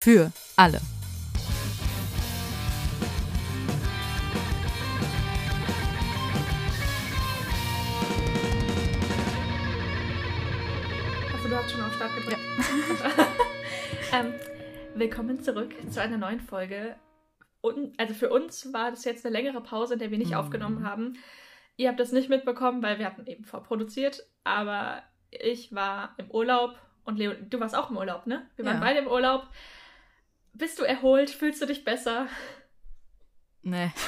Für alle. Also du hast schon auf Start gedrückt. ähm, willkommen zurück zu einer neuen Folge. Und, also für uns war das jetzt eine längere Pause, in der wir nicht Mhm. aufgenommen haben. Ihr habt das nicht mitbekommen, weil wir hatten eben vorproduziert. Aber ich war im Urlaub und Leo, du warst auch im Urlaub, ne? Wir waren Ja. beide im Urlaub. Bist du erholt? Fühlst du dich besser? Nee.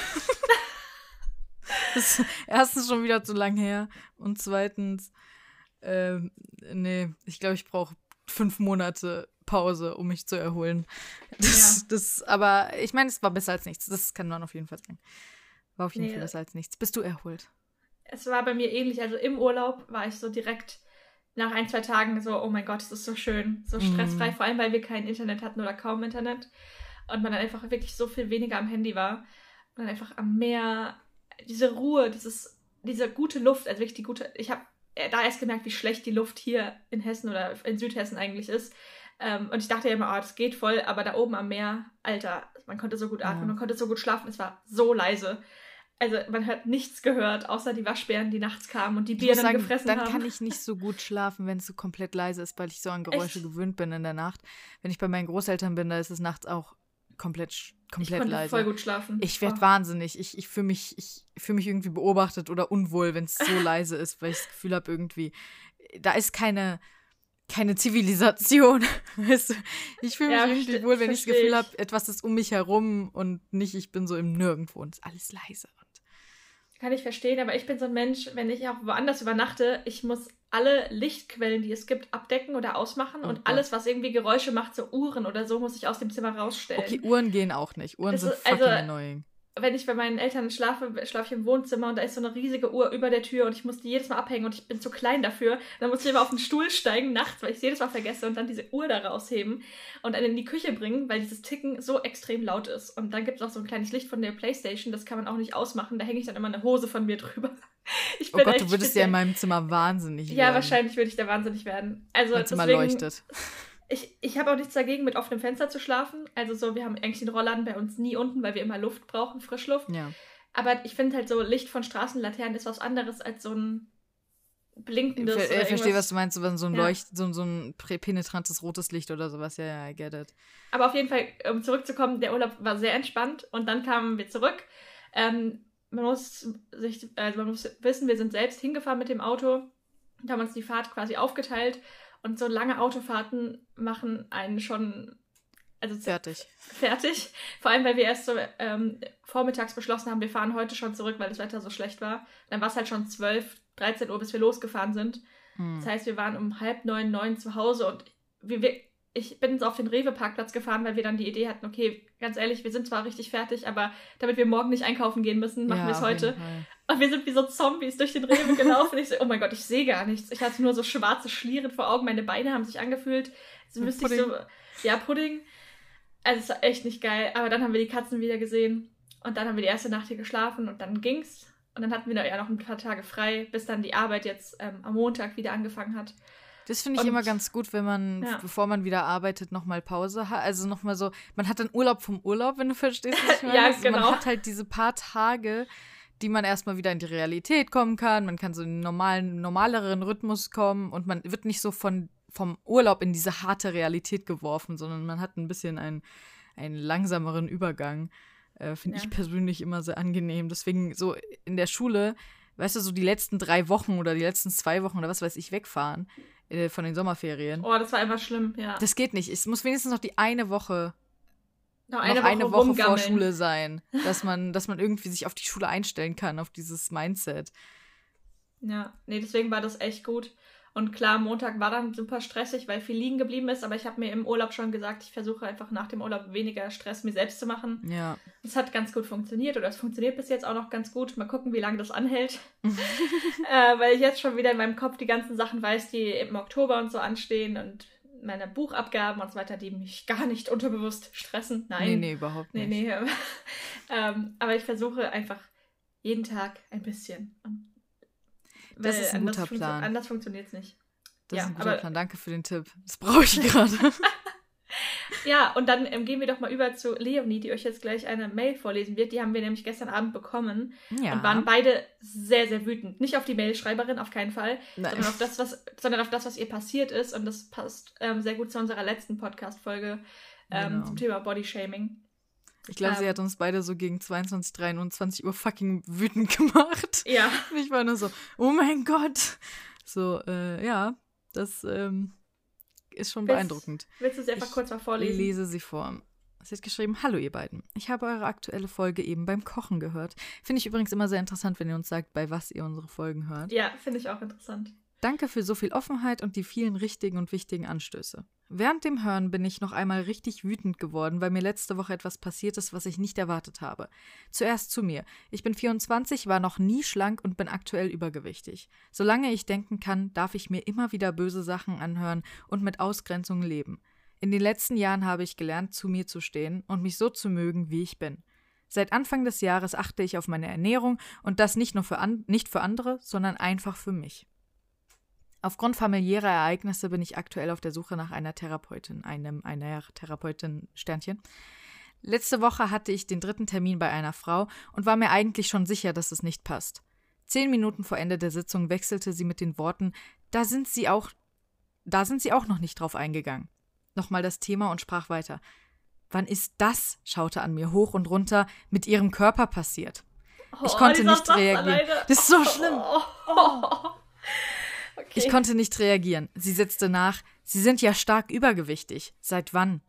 das ist erstens schon wieder zu lang her. Und zweitens, ähm, nee, ich glaube, ich brauche fünf Monate Pause, um mich zu erholen. Das, Ja. das, aber ich meine, es war besser als nichts. Das kann man auf jeden Fall sagen. War auf jeden Nee. Fall besser als nichts. Bist du erholt? Es war bei mir ähnlich. Also im Urlaub war ich so direkt nach ein, zwei Tagen so, oh mein Gott, es ist so schön, so Mhm. stressfrei, vor allem weil wir kein Internet hatten oder kaum Internet und man dann einfach wirklich so viel weniger am Handy war und dann einfach am Meer, diese Ruhe, dieses, diese gute Luft, also wirklich die gute, ich habe da erst gemerkt, wie schlecht die Luft hier in Hessen oder in Südhessen eigentlich ist. Ähm, und ich dachte ja immer, oh, das geht voll, aber da oben am Meer, Alter, man konnte so gut atmen, Ja. man konnte so gut schlafen, es war so leise. Also man hat nichts gehört, außer die Waschbären, die nachts kamen und die Ich Bier dann sagen, gefressen dann haben. kann ich nicht so gut schlafen, wenn es so komplett leise ist, weil ich so an Geräusche Echt? gewöhnt bin in der Nacht. Wenn ich bei meinen Großeltern bin, da ist es nachts auch komplett, ich komplett konnte leise. voll gut schlafen. Ich werde Oh. wahnsinnig. Ich, ich fühle mich, ich fühl mich irgendwie beobachtet oder unwohl, wenn es so leise ist, weil ich das Gefühl habe, irgendwie, da ist keine, keine Zivilisation. Ich fühle mich Ja, irgendwie wohl, wenn ich das Gefühl ich. habe, etwas ist um mich herum und nicht, ich bin so im Nirgendwo und es ist alles leise. Kann ich verstehen, aber ich bin so ein Mensch, wenn ich auch woanders übernachte, ich muss alle Lichtquellen, die es gibt, abdecken oder ausmachen Oh und Gott. alles, was irgendwie Geräusche macht, so Uhren oder so, muss ich aus dem Zimmer rausstellen. okay, Uhren gehen auch nicht. Uhren Das sind ist- fucking also- annoying. Wenn ich bei meinen Eltern schlafe, schlafe ich im Wohnzimmer und da ist so eine riesige Uhr über der Tür und ich muss die jedes Mal abhängen und ich bin zu klein dafür. Dann muss ich immer auf den Stuhl steigen nachts, weil ich es jedes Mal vergesse und dann diese Uhr da rausheben und dann in die Küche bringen, weil dieses Ticken so extrem laut ist. Und dann gibt es auch so ein kleines Licht von der Playstation, das kann man auch nicht ausmachen. Da hänge ich dann immer eine Hose von mir drüber. Ich Oh bin Gott, echt du würdest ja in meinem Zimmer wahnsinnig Ja, werden. wahrscheinlich würde ich da wahnsinnig werden. Also Mein Zimmer deswegen, leuchtet. ich, ich habe auch nichts dagegen, mit offenem Fenster zu schlafen. Also so, wir haben eigentlich den Rollladen bei uns nie unten, weil wir immer Luft brauchen, Frischluft. Ja. Aber ich finde halt so, Licht von Straßenlaternen ist was anderes als so ein Ich, blinkendes oder ich verstehe, was du meinst, so, ein Ja. Leucht, so, so ein penetrantes rotes Licht oder sowas. Ja, ja, I get it. Aber auf jeden Fall, um zurückzukommen, der Urlaub war sehr entspannt und dann kamen wir zurück. Ähm, man muss sich, also man muss wissen, wir sind selbst hingefahren mit dem Auto und haben uns die Fahrt quasi aufgeteilt. Und so lange Autofahrten machen einen schon, also Fertig. fertig. Vor allem, weil wir erst so ähm, vormittags beschlossen haben, wir fahren heute schon zurück, weil das Wetter so schlecht war. Dann war es halt schon 12, 13 Uhr, bis wir losgefahren sind. Hm. Das heißt, wir waren um halb neun, neun zu Hause und wir, wir, ich bin auf den Rewe-Parkplatz gefahren, weil wir dann die Idee hatten, okay, ganz ehrlich, wir sind zwar richtig fertig, aber damit wir morgen nicht einkaufen gehen müssen, machen Ja, wir es heute. Und wir sind wie so Zombies durch den Rewe gelaufen. ich so, oh mein Gott, ich sehe gar nichts. Ich hatte nur so schwarze Schlieren vor Augen, meine Beine haben sich angefühlt. So müsste ich so, ja, Pudding. Also es war echt nicht geil. Aber dann haben wir die Katzen wieder gesehen. Und dann haben wir die erste Nacht hier geschlafen und dann ging's. Und dann hatten wir ja noch ein paar Tage frei, bis dann die Arbeit jetzt ähm, am Montag wieder angefangen hat. Das finde ich Und- immer ganz gut, wenn man, Ja. bevor man wieder arbeitet, nochmal Pause hat. Also nochmal so, man hat dann Urlaub vom Urlaub, wenn du verstehst, was ich meine. Ja, Also Man genau. hat halt diese paar Tage, die man erstmal wieder in die Realität kommen kann. Man kann so in einen normalen, normaleren Rhythmus kommen und man wird nicht so von, vom Urlaub in diese harte Realität geworfen, sondern man hat ein bisschen einen, einen langsameren Übergang. Äh, Finde Ja. ich persönlich immer sehr angenehm. Deswegen so in der Schule, weißt du, so die letzten drei Wochen oder die letzten zwei Wochen oder was weiß ich wegfahren von den Sommerferien. Oh, das war einfach schlimm, ja. Das geht nicht. Es muss wenigstens noch die eine Woche, noch noch eine Woche vor. Schule sein, dass man, dass man irgendwie sich auf die Schule einstellen kann, auf dieses Mindset. Ja, nee, deswegen war das echt gut. Und klar, Montag war dann super stressig, weil viel liegen geblieben ist, aber ich habe mir im Urlaub schon gesagt, ich versuche einfach nach dem Urlaub weniger Stress mir selbst zu machen. Ja. Es hat ganz gut funktioniert oder es funktioniert bis jetzt auch noch ganz gut. Mal gucken, wie lange das anhält. äh, weil ich jetzt schon wieder in meinem Kopf die ganzen Sachen weiß, die im Oktober und so anstehen und meine Buchabgaben und so weiter, die mich gar nicht unterbewusst stressen. Nein. Nee, nee, überhaupt Nee, nicht. nee. ähm, aber ich versuche einfach jeden Tag ein bisschen. Und Das ist ein guter Plan. Anders funktioniert es nicht. Das Ja, ist ein guter aber- Plan. Danke für den Tipp. Das brauche ich gerade. Ja, und dann ähm, gehen wir doch mal über zu Leonie, die euch jetzt gleich eine Mail vorlesen wird. Die haben wir nämlich gestern Abend bekommen Ja. und waren beide sehr, sehr wütend. Nicht auf die Mailschreiberin, auf keinen Fall, Nein. sondern auf das, was, sondern auf das, was ihr passiert ist. Und das passt ähm, sehr gut zu unserer letzten Podcast-Folge ähm, Genau. zum Thema Bodyshaming. Ich glaube, sie Ähm. hat uns beide so gegen 22, 23 Uhr fucking wütend gemacht. Ja, Und ich war nur so, oh mein Gott. So, äh, ja, das ähm, ist schon Willst- beeindruckend. willst du sie einfach Ich kurz mal vorlesen? lese sie vor. Sie hat geschrieben, hallo ihr beiden. Ich habe eure aktuelle Folge eben beim Kochen gehört. Finde ich übrigens immer sehr interessant, wenn ihr uns sagt, bei was ihr unsere Folgen hört. Ja, finde ich auch interessant. Danke für so viel Offenheit und die vielen richtigen und wichtigen Anstöße. Während dem Hören bin ich noch einmal richtig wütend geworden, weil mir letzte Woche etwas passiert ist, was ich nicht erwartet habe. Zuerst zu mir. Ich bin 24, war noch nie schlank und bin aktuell übergewichtig. Solange ich denken kann, darf ich mir immer wieder böse Sachen anhören und mit Ausgrenzung leben. In den letzten Jahren habe ich gelernt, zu mir zu stehen und mich so zu mögen, wie ich bin. Seit Anfang des Jahres achte ich auf meine Ernährung und das nicht nur für, an, nicht für andere, sondern einfach für mich. Aufgrund familiärer Ereignisse bin ich aktuell auf der Suche nach einer Therapeutin, einem einer Therapeutin Sternchen. Letzte Woche hatte ich den dritten Termin bei einer Frau und war mir eigentlich schon sicher, dass es nicht passt. Zehn Minuten vor Ende der Sitzung wechselte sie mit den Worten, da sind sie auch, da sind sie auch noch nicht drauf eingegangen. Nochmal das Thema und sprach weiter. Wann ist das, schaute an mir hoch und runter, mit ihrem Körper passiert? Ich konnte dieser nicht reagieren. Das ist so schlimm. Oh, oh. Okay. Ich konnte nicht reagieren. Sie setzte nach, Sie sind ja stark übergewichtig. Seit wann?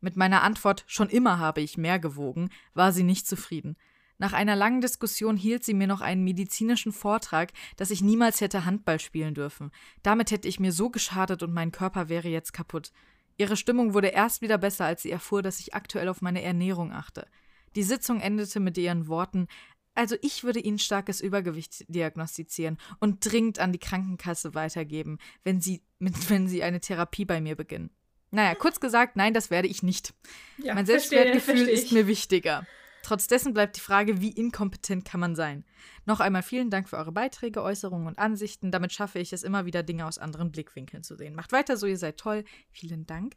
Mit meiner Antwort, schon immer habe ich mehr gewogen, war sie nicht zufrieden. Nach einer langen Diskussion hielt sie mir noch einen medizinischen Vortrag, dass ich niemals hätte Handball spielen dürfen. Damit hätte ich mir so geschadet und mein Körper wäre jetzt kaputt. Ihre Stimmung wurde erst wieder besser, als sie erfuhr, dass ich aktuell auf meine Ernährung achte. Die Sitzung endete mit ihren Worten also ich würde Ihnen starkes Übergewicht diagnostizieren und dringend an die Krankenkasse weitergeben, wenn Sie, mit, wenn Sie eine Therapie bei mir beginnen. Naja, kurz gesagt, nein, das werde ich nicht. Ja, mein Selbstwertgefühl verstehe ist mir wichtiger. Trotz dessen bleibt die Frage, wie inkompetent kann man sein? Noch einmal vielen Dank für eure Beiträge, Äußerungen und Ansichten. Damit schaffe ich es immer wieder, Dinge aus anderen Blickwinkeln zu sehen. Macht weiter so, ihr seid toll. Vielen Dank.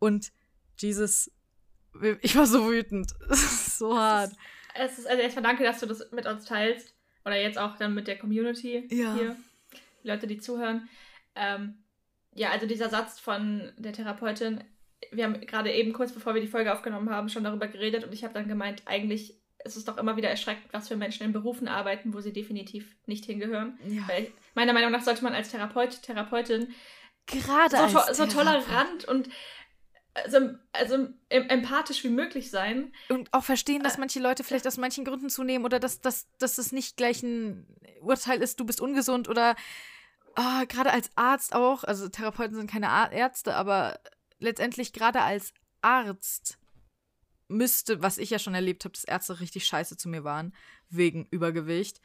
Und Jesus, ich war so wütend. So hart. Es ist also erstmal danke, dass du das mit uns teilst. Oder jetzt auch dann mit der Community Ja. hier. Die Leute, die zuhören. Ähm, ja, also dieser Satz von der Therapeutin, wir haben gerade eben kurz bevor wir die Folge aufgenommen haben, schon darüber geredet und ich habe dann gemeint, eigentlich ist es doch immer wieder erschreckend, was für Menschen in Berufen arbeiten, wo sie definitiv nicht hingehören. Ja. Weil meiner Meinung nach sollte man als Therapeut, Therapeutin Gerade so, to so tolerant und also, also em empathisch wie möglich sein. Und auch verstehen, Äh, dass manche Leute vielleicht aus manchen Gründen zunehmen oder dass, dass, dass es nicht gleich ein Urteil ist, du bist ungesund oder ah, gerade als Arzt auch, also Therapeuten sind keine Ar Ärzte, aber letztendlich gerade als Arzt müsste, was ich ja schon erlebt habe, dass Ärzte richtig scheiße zu mir waren, wegen Übergewicht.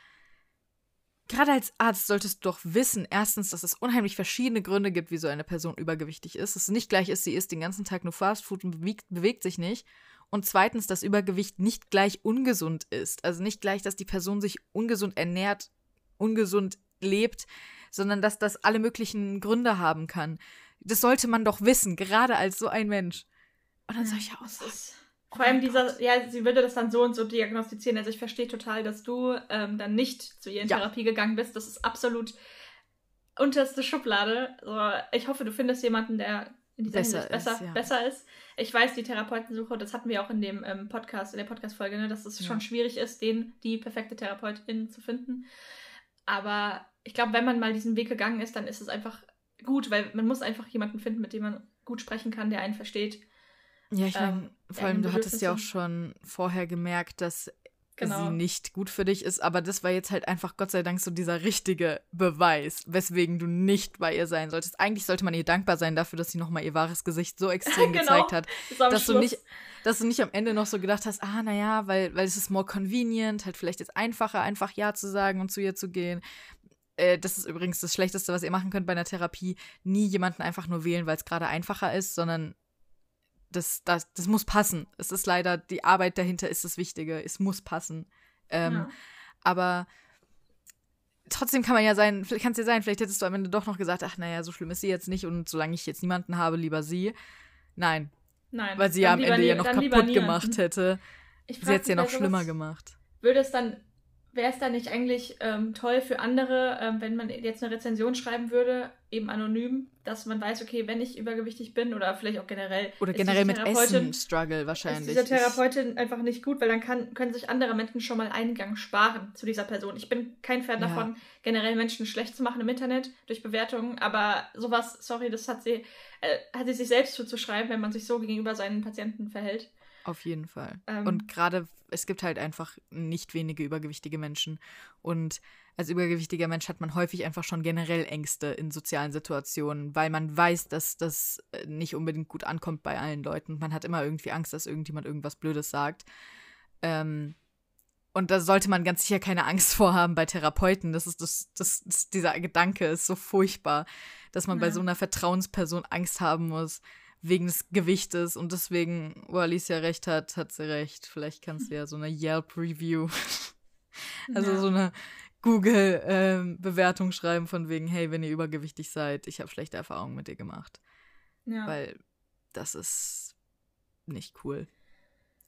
Gerade als Arzt solltest du doch wissen, erstens, dass es unheimlich verschiedene Gründe gibt, wieso eine Person übergewichtig ist. Dass es nicht gleich ist, sie isst den ganzen Tag nur Fastfood und bewegt, bewegt sich nicht. Und zweitens, dass Übergewicht nicht gleich ungesund ist. Also nicht gleich, dass die Person sich ungesund ernährt, ungesund lebt, sondern dass das alle möglichen Gründe haben kann. Das sollte man doch wissen, gerade als so ein Mensch. Und dann solche Das Aussagen. ist Oh vor allem dieser, ja, sie würde das dann so und so diagnostizieren. Also ich verstehe total, dass du ähm, dann nicht zu ihr in Ja. Therapie gegangen bist. Das ist absolut unterste Schublade. Also ich hoffe, du findest jemanden, der in dieser Besser Hinsicht besser, ist, ja. besser ist. Ich weiß, die Therapeutensuche, das hatten wir auch in dem ähm, Podcast, in der Podcast-Folge, ne, dass es Ja. schon schwierig ist, den, die perfekte Therapeutin zu finden. Aber ich glaube, wenn man mal diesen Weg gegangen ist, dann ist es einfach gut, weil man muss einfach jemanden finden, mit dem man gut sprechen kann, der einen versteht. Ja, ich meine, ähm, vor allem, du hattest ja auch schon vorher gemerkt, dass Genau. sie nicht gut für dich ist, aber das war jetzt halt einfach Gott sei Dank so dieser richtige Beweis, weswegen du nicht bei ihr sein solltest. Eigentlich sollte man ihr dankbar sein dafür, dass sie nochmal ihr wahres Gesicht so extrem Genau. gezeigt hat, dass du Schluss. nicht, dass du nicht am Ende noch so gedacht hast, ah, naja, weil, weil es ist more convenient, halt vielleicht jetzt einfacher, einfach Ja zu sagen und zu ihr zu gehen. Äh, das ist übrigens das Schlechteste, was ihr machen könnt bei einer Therapie. Nie jemanden einfach nur wählen, weil es gerade einfacher ist, sondern das, das, das muss passen. Es ist leider, die Arbeit dahinter ist das Wichtige. Es muss passen. Ähm, ja. Aber trotzdem kann man ja sein, kann es ja sein, vielleicht hättest du am Ende doch noch gesagt, ach naja, so schlimm ist sie jetzt nicht und solange ich jetzt niemanden habe, lieber sie. Nein. Nein. Weil sie ja am Ende ja noch kaputt gemacht hätte. sie hätte es ja noch schlimmer gemacht. Würde es dann wäre es dann nicht eigentlich ähm, toll für andere, ähm, wenn man jetzt eine Rezension schreiben würde, eben anonym, dass man weiß, okay, wenn ich übergewichtig bin oder vielleicht auch generell. Oder generell mit Essen-Struggle wahrscheinlich. Ist diese Therapeutin einfach nicht gut, weil dann kann, können sich andere Menschen schon mal Eingang sparen zu dieser Person. Ich bin kein Fan ja. davon, generell Menschen schlecht zu machen im Internet durch Bewertungen, aber sowas, sorry, das hat sie, äh, hat sie sich selbst zuzuschreiben, wenn man sich so gegenüber seinen Patienten verhält. Auf jeden Fall. Ähm, und gerade, es gibt halt einfach nicht wenige übergewichtige Menschen. Und als übergewichtiger Mensch hat man häufig einfach schon generell Ängste in sozialen Situationen, weil man weiß, dass das äh, nicht unbedingt gut ankommt bei allen Leuten. Man hat immer irgendwie Angst, dass irgendjemand irgendwas Blödes sagt. Ähm, und da sollte man ganz sicher keine Angst vorhaben bei Therapeuten. Das ist das, das, das dieser Gedanke ist so furchtbar, dass man ja. bei so einer Vertrauensperson Angst haben muss wegen des Gewichtes und deswegen, wo Alicia recht hat, hat sie recht. Vielleicht kannst du ja so eine Yelp-Review, also ja. so eine Google-Bewertung ähm, schreiben von wegen, hey, wenn ihr übergewichtig seid, ich habe schlechte Erfahrungen mit dir gemacht. Ja. Weil das ist nicht cool.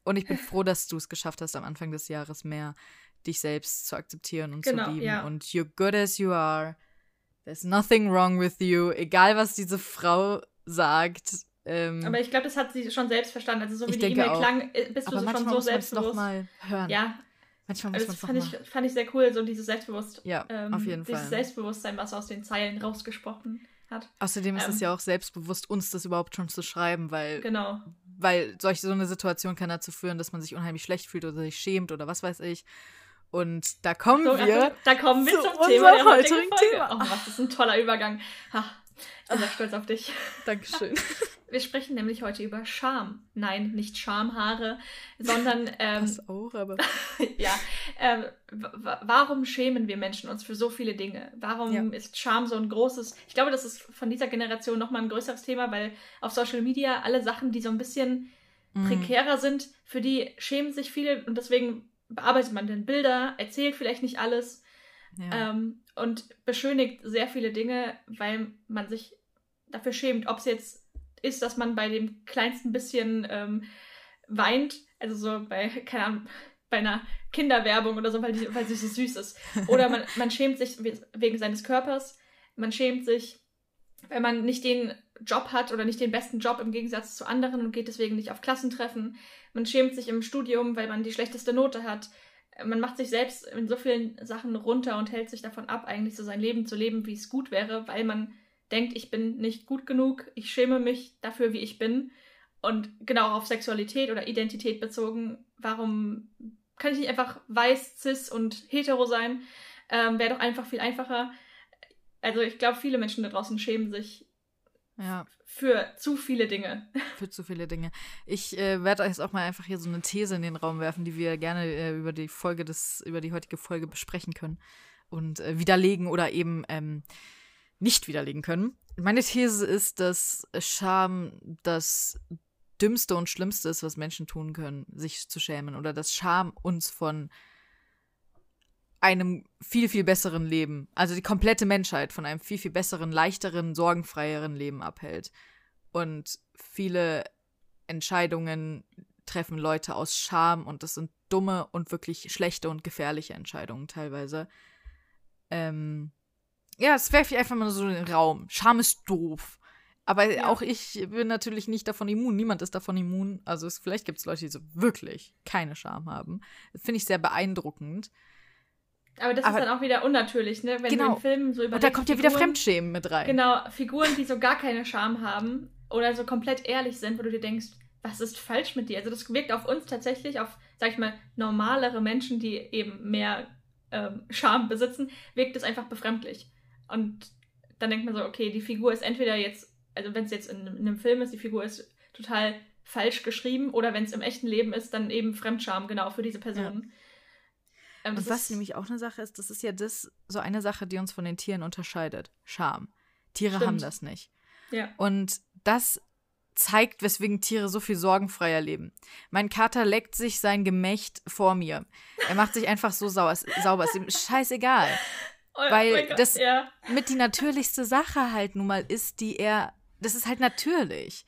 Und ich bin froh, dass du es geschafft hast, am Anfang des Jahres mehr dich selbst zu akzeptieren und genau, zu lieben. Ja. Und you're good as you are. There's nothing wrong with you. Egal, was diese Frau sagt, ähm, aber ich glaube, das hat sie schon selbst verstanden. Also so wie die E-Mail klang, äh, bist aber du schon so selbstbewusst. Noch mal hören. Ja. Manchmal muss also das fand ich, fand ich sehr cool, so dieses Selbstbewusst, ja, ähm, auf jeden dieses Fall. Selbstbewusstsein, was aus den Zeilen rausgesprochen hat. Außerdem ist ähm, es ja auch selbstbewusst, uns das überhaupt schon zu schreiben, weil genau. weil solche so eine Situation kann dazu führen, dass man sich unheimlich schlecht fühlt oder sich schämt oder was weiß ich. Und da kommen so, wir. Also, da kommen wir zum Thema der heutigen Thema. Oh, was ist ein toller Übergang. Ha, ich bin sehr stolz auf dich. Dankeschön. Wir sprechen nämlich heute über Scham. Nein, nicht Schamhaare, sondern. Ähm, das auch, aber. ja. Ähm, warum schämen wir Menschen uns für so viele Dinge? Warum ja. ist Scham so ein großes. Ich glaube, das ist von dieser Generation nochmal ein größeres Thema, weil auf Social Media alle Sachen, die so ein bisschen mhm. prekärer sind, für die schämen sich viele und deswegen bearbeitet man dann Bilder, erzählt vielleicht nicht alles ja. ähm, und beschönigt sehr viele Dinge, weil man sich dafür schämt, ob es jetzt ist, dass man bei dem kleinsten bisschen ähm, weint. Also so bei, keine Ahnung, bei einer Kinderwerbung oder so, weil, die, weil sie so süß ist. Oder man, man schämt sich wegen seines Körpers. Man schämt sich, wenn man nicht den Job hat oder nicht den besten Job im Gegensatz zu anderen und geht deswegen nicht auf Klassentreffen. Man schämt sich im Studium, weil man die schlechteste Note hat. Man macht sich selbst in so vielen Sachen runter und hält sich davon ab, eigentlich so sein Leben zu leben, wie es gut wäre, weil man denkt, ich bin nicht gut genug, ich schäme mich dafür, wie ich bin. Und genau auf Sexualität oder Identität bezogen, warum kann ich nicht einfach weiß, cis und hetero sein? Ähm, Wäre doch einfach viel einfacher. Also ich glaube, viele Menschen da draußen schämen sich ja. für zu viele Dinge. Für zu viele Dinge. Ich äh, werde jetzt auch mal einfach hier so eine These in den Raum werfen, die wir gerne äh, über die Folge des, über die heutige Folge besprechen können und äh, widerlegen oder eben ähm, nicht widerlegen können. Meine These ist, dass Scham das Dümmste und Schlimmste ist, was Menschen tun können, sich zu schämen. Oder dass Scham uns von einem viel, viel besseren Leben, also die komplette Menschheit von einem viel, viel besseren, leichteren, sorgenfreieren Leben abhält. Und viele Entscheidungen treffen Leute aus Scham und das sind dumme und wirklich schlechte und gefährliche Entscheidungen teilweise. Ähm, ja, es werfe ich einfach mal so in den Raum. Scham ist doof. Aber ja. auch ich bin natürlich nicht davon immun. Niemand ist davon immun. Also es, vielleicht gibt es Leute, die so wirklich keine Scham haben. Das finde ich sehr beeindruckend. Aber das Aber, ist dann auch wieder unnatürlich, ne? Wenn genau. du in Filmen so über. Und da kommt ja wieder Fremdschämen mit rein. Genau, Figuren, die so gar keine Scham haben oder so komplett ehrlich sind, wo du dir denkst, was ist falsch mit dir? Also das wirkt auf uns tatsächlich, auf, sag ich mal, normalere Menschen, die eben mehr ähm, Scham besitzen, wirkt es einfach befremdlich. Und dann denkt man so, okay, die Figur ist entweder jetzt, also wenn es jetzt in, in, einem Film ist, die Figur ist total falsch geschrieben, oder wenn es im echten Leben ist, dann eben Fremdscham genau für diese Person. Ja. Ähm, und was nämlich auch eine Sache ist, das ist ja das so eine Sache, die uns von den Tieren unterscheidet. Scham. Tiere Stimmt. haben das nicht. Ja. Und das zeigt, weswegen Tiere so viel sorgenfreier leben. Mein Kater leckt sich sein Gemächt vor mir. Er macht sich einfach so sauber. sauber. Ist ihm scheißegal. Oh, Weil oh das ja. mit die natürlichste Sache halt nun mal ist, die er. Das ist halt natürlich.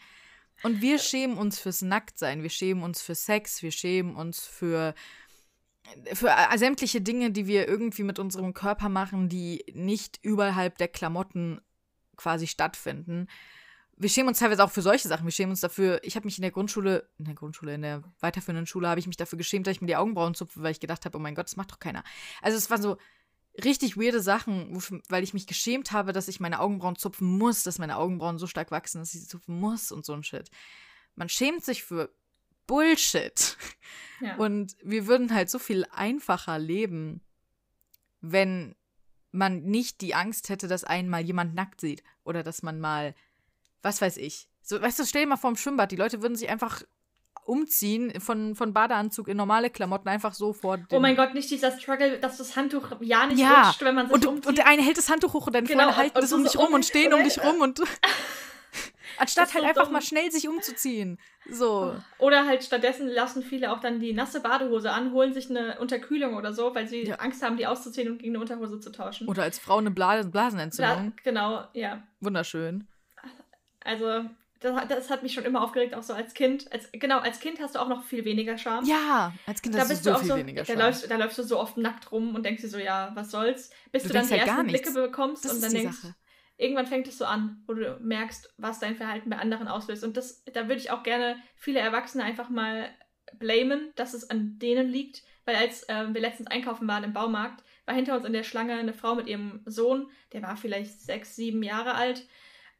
Und wir schämen uns fürs Nacktsein, wir schämen uns für Sex, wir schämen uns für für sämtliche Dinge, die wir irgendwie mit unserem Körper machen, die nicht überhalb der Klamotten quasi stattfinden. Wir schämen uns teilweise auch für solche Sachen. Wir schämen uns dafür. Ich habe mich in der Grundschule, in der Grundschule, in der weiterführenden Schule, habe ich mich dafür geschämt, dass ich mir die Augenbrauen zupfe, weil ich gedacht habe, oh mein Gott, das macht doch keiner. Also es waren so richtig weirde Sachen, weil ich mich geschämt habe, dass ich meine Augenbrauen zupfen muss, dass meine Augenbrauen so stark wachsen, dass ich sie zupfen muss und so ein Shit. Man schämt sich für Bullshit. Ja. Und wir würden halt so viel einfacher leben, wenn man nicht die Angst hätte, dass einmal jemand nackt sieht oder dass man mal, was weiß ich. So, weißt du, stell dir mal vor dem Schwimmbad, die Leute würden sich einfach umziehen von, von Badeanzug in normale Klamotten einfach so vor. Oh mein Gott, nicht dieser Struggle, dass das Handtuch ja nicht ja. rutscht, wenn man sich und, umzieht. Und der eine hält das Handtuch hoch und dann genau, Freunde halten das um dich rum und stehen um dich rum und Anstatt halt einfach dumm. mal schnell sich umzuziehen. So. Oder halt stattdessen lassen viele auch dann die nasse Badehose an, holen sich eine Unterkühlung oder so, weil sie ja. Angst haben, die auszuziehen und gegen eine Unterhose zu tauschen. Oder als Frau eine Blasen Blasenentzündung. Bla genau, ja. Wunderschön. Also, das, das, hat mich schon immer aufgeregt, auch so als Kind. Als, genau, als Kind hast du auch noch viel weniger Scham. Ja, als Kind da hast du so viel so, weniger Scham. Da läufst, da läufst, du so oft nackt rum und denkst dir so, ja, was soll's. Bis du, du dann die halt ersten Blicke bekommst das und dann denkst, Sache irgendwann fängt es so an, wo du merkst, was dein Verhalten bei anderen auslöst. Und das, da würde ich auch gerne viele Erwachsene einfach mal blamen, dass es an denen liegt. Weil als äh, wir letztens einkaufen waren im Baumarkt, war hinter uns in der Schlange eine Frau mit ihrem Sohn, der war vielleicht sechs, sieben Jahre alt.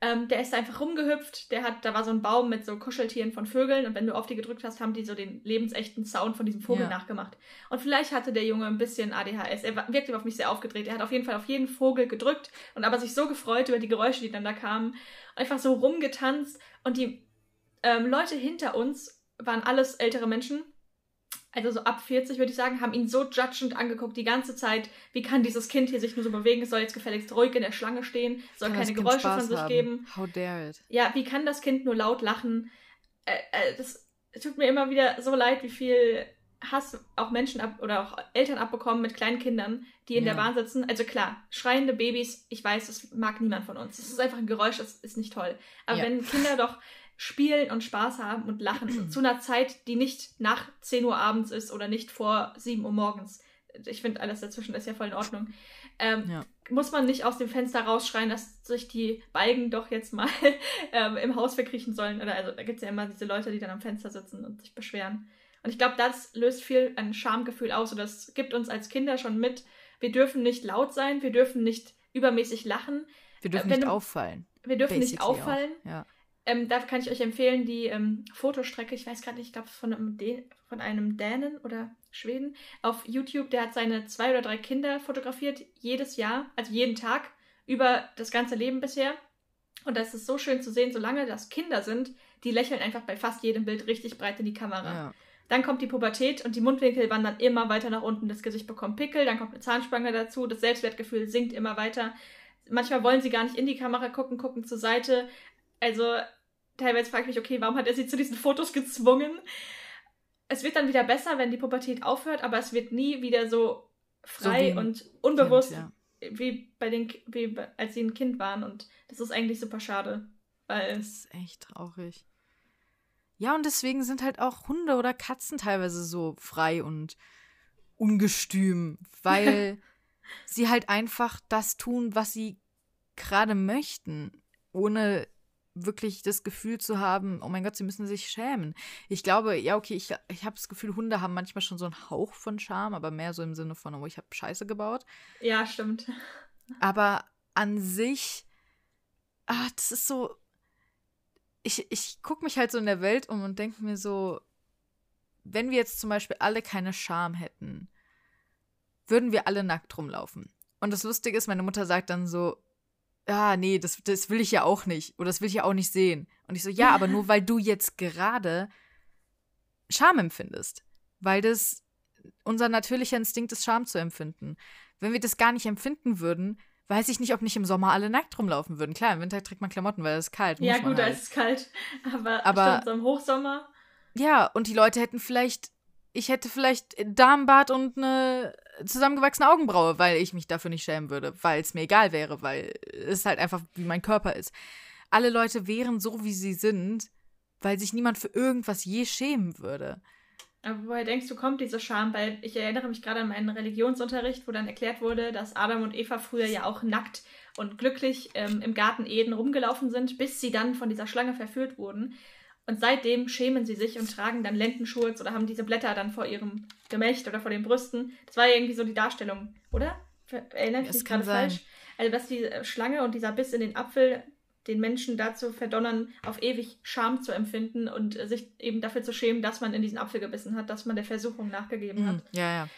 Ähm, der ist da einfach rumgehüpft. Der hat, da war so ein Baum mit so Kuscheltieren von Vögeln und wenn du auf die gedrückt hast, haben die so den lebensechten Sound von diesem Vogel ja. nachgemacht. Und vielleicht hatte der Junge ein bisschen ADHS. Er wirkte auf mich sehr aufgedreht. Er hat auf jeden Fall auf jeden Vogel gedrückt und aber sich so gefreut über die Geräusche, die dann da kamen. Einfach so rumgetanzt und die ähm, Leute hinter uns waren alles ältere Menschen also so ab 40 würde ich sagen, haben ihn so judgend angeguckt die ganze Zeit. Wie kann dieses Kind hier sich nur so bewegen? Es soll jetzt gefälligst ruhig in der Schlange stehen, soll kann keine Geräusche Spaß von sich haben. geben. How dare it? Ja, wie kann das Kind nur laut lachen? Äh, äh, das tut mir immer wieder so leid, wie viel Hass auch Menschen ab oder auch Eltern abbekommen mit kleinen Kindern, die in ja. der Bahn sitzen. Also klar, schreiende Babys, ich weiß, das mag niemand von uns. Das ist einfach ein Geräusch, das ist nicht toll. Aber ja. wenn Kinder doch spielen und Spaß haben und lachen zu einer Zeit, die nicht nach 10 Uhr abends ist oder nicht vor 7 Uhr morgens. Ich finde, alles dazwischen ist ja voll in Ordnung. Ähm, ja. Muss man nicht aus dem Fenster rausschreien, dass sich die Balgen doch jetzt mal ähm, im Haus verkriechen sollen. Oder also da gibt es ja immer diese Leute, die dann am Fenster sitzen und sich beschweren. Und ich glaube, das löst viel ein Schamgefühl aus und das gibt uns als Kinder schon mit. Wir dürfen nicht laut sein, wir dürfen nicht übermäßig lachen. Wir dürfen äh, nicht auffallen. Wir dürfen nicht auffallen. Ja. Ähm, da kann ich euch empfehlen, die ähm, Fotostrecke, ich weiß gerade nicht, ich glaube von einem, von einem Dänen oder Schweden auf YouTube, der hat seine zwei oder drei Kinder fotografiert, jedes Jahr, also jeden Tag, über das ganze Leben bisher. Und das ist so schön zu sehen, solange das Kinder sind, die lächeln einfach bei fast jedem Bild richtig breit in die Kamera. Ja. Dann kommt die Pubertät und die Mundwinkel wandern immer weiter nach unten, das Gesicht bekommt Pickel, dann kommt eine Zahnspange dazu, das Selbstwertgefühl sinkt immer weiter. Manchmal wollen sie gar nicht in die Kamera gucken, gucken zur Seite. Also teilweise frage ich mich, okay, warum hat er sie zu diesen Fotos gezwungen? Es wird dann wieder besser, wenn die Pubertät aufhört, aber es wird nie wieder so frei so und unbewusst, kind, ja. wie bei den, wie als sie ein Kind waren. Und das ist eigentlich super schade. Weil das ist echt traurig. Ja, und deswegen sind halt auch Hunde oder Katzen teilweise so frei und ungestüm, weil sie halt einfach das tun, was sie gerade möchten, ohne wirklich das Gefühl zu haben, oh mein Gott, sie müssen sich schämen. Ich glaube, ja, okay, ich, ich habe das Gefühl, Hunde haben manchmal schon so einen Hauch von Scham, aber mehr so im Sinne von, oh, ich habe Scheiße gebaut. Ja, stimmt. Aber an sich, ah, das ist so, ich, ich gucke mich halt so in der Welt um und denke mir so, wenn wir jetzt zum Beispiel alle keine Scham hätten, würden wir alle nackt rumlaufen. Und das Lustige ist, meine Mutter sagt dann so, ah, nee, das, das will ich ja auch nicht. Oder das will ich ja auch nicht sehen. Und ich so, ja, aber nur weil du jetzt gerade Scham empfindest. Weil das unser natürlicher Instinkt ist, Scham zu empfinden. Wenn wir das gar nicht empfinden würden, weiß ich nicht, ob nicht im Sommer alle nackt rumlaufen würden. Klar, im Winter trägt man Klamotten, weil es ist kalt. Ja, gut, halt. da ist es kalt. Aber, aber stimmt, so im Hochsommer. Ja, und die Leute hätten vielleicht, ich hätte vielleicht Darmbad und eine zusammengewachsene Augenbraue, weil ich mich dafür nicht schämen würde, weil es mir egal wäre, weil es halt einfach wie mein Körper ist. Alle Leute wären so, wie sie sind weil sich niemand für irgendwas je schämen würde. Aber woher denkst du, kommt diese Scham? Weil ich erinnere mich gerade an meinen Religionsunterricht, wo dann erklärt wurde, dass Adam und Eva früher ja auch nackt und glücklich ähm, im Garten Eden rumgelaufen sind, bis sie dann von dieser Schlange verführt wurden. Und seitdem schämen sie sich und tragen dann Lendenschurz oder haben diese Blätter dann vor ihrem Gemächt oder vor den Brüsten. Das war ja irgendwie so die Darstellung, oder? Erinnere ich mich gerade falsch? Also, dass die äh, Schlange und dieser Biss in den Apfel den Menschen dazu verdonnern, auf ewig Scham zu empfinden und äh, sich eben dafür zu schämen, dass man in diesen Apfel gebissen hat, dass man der Versuchung nachgegeben mm, hat. Ja, ja.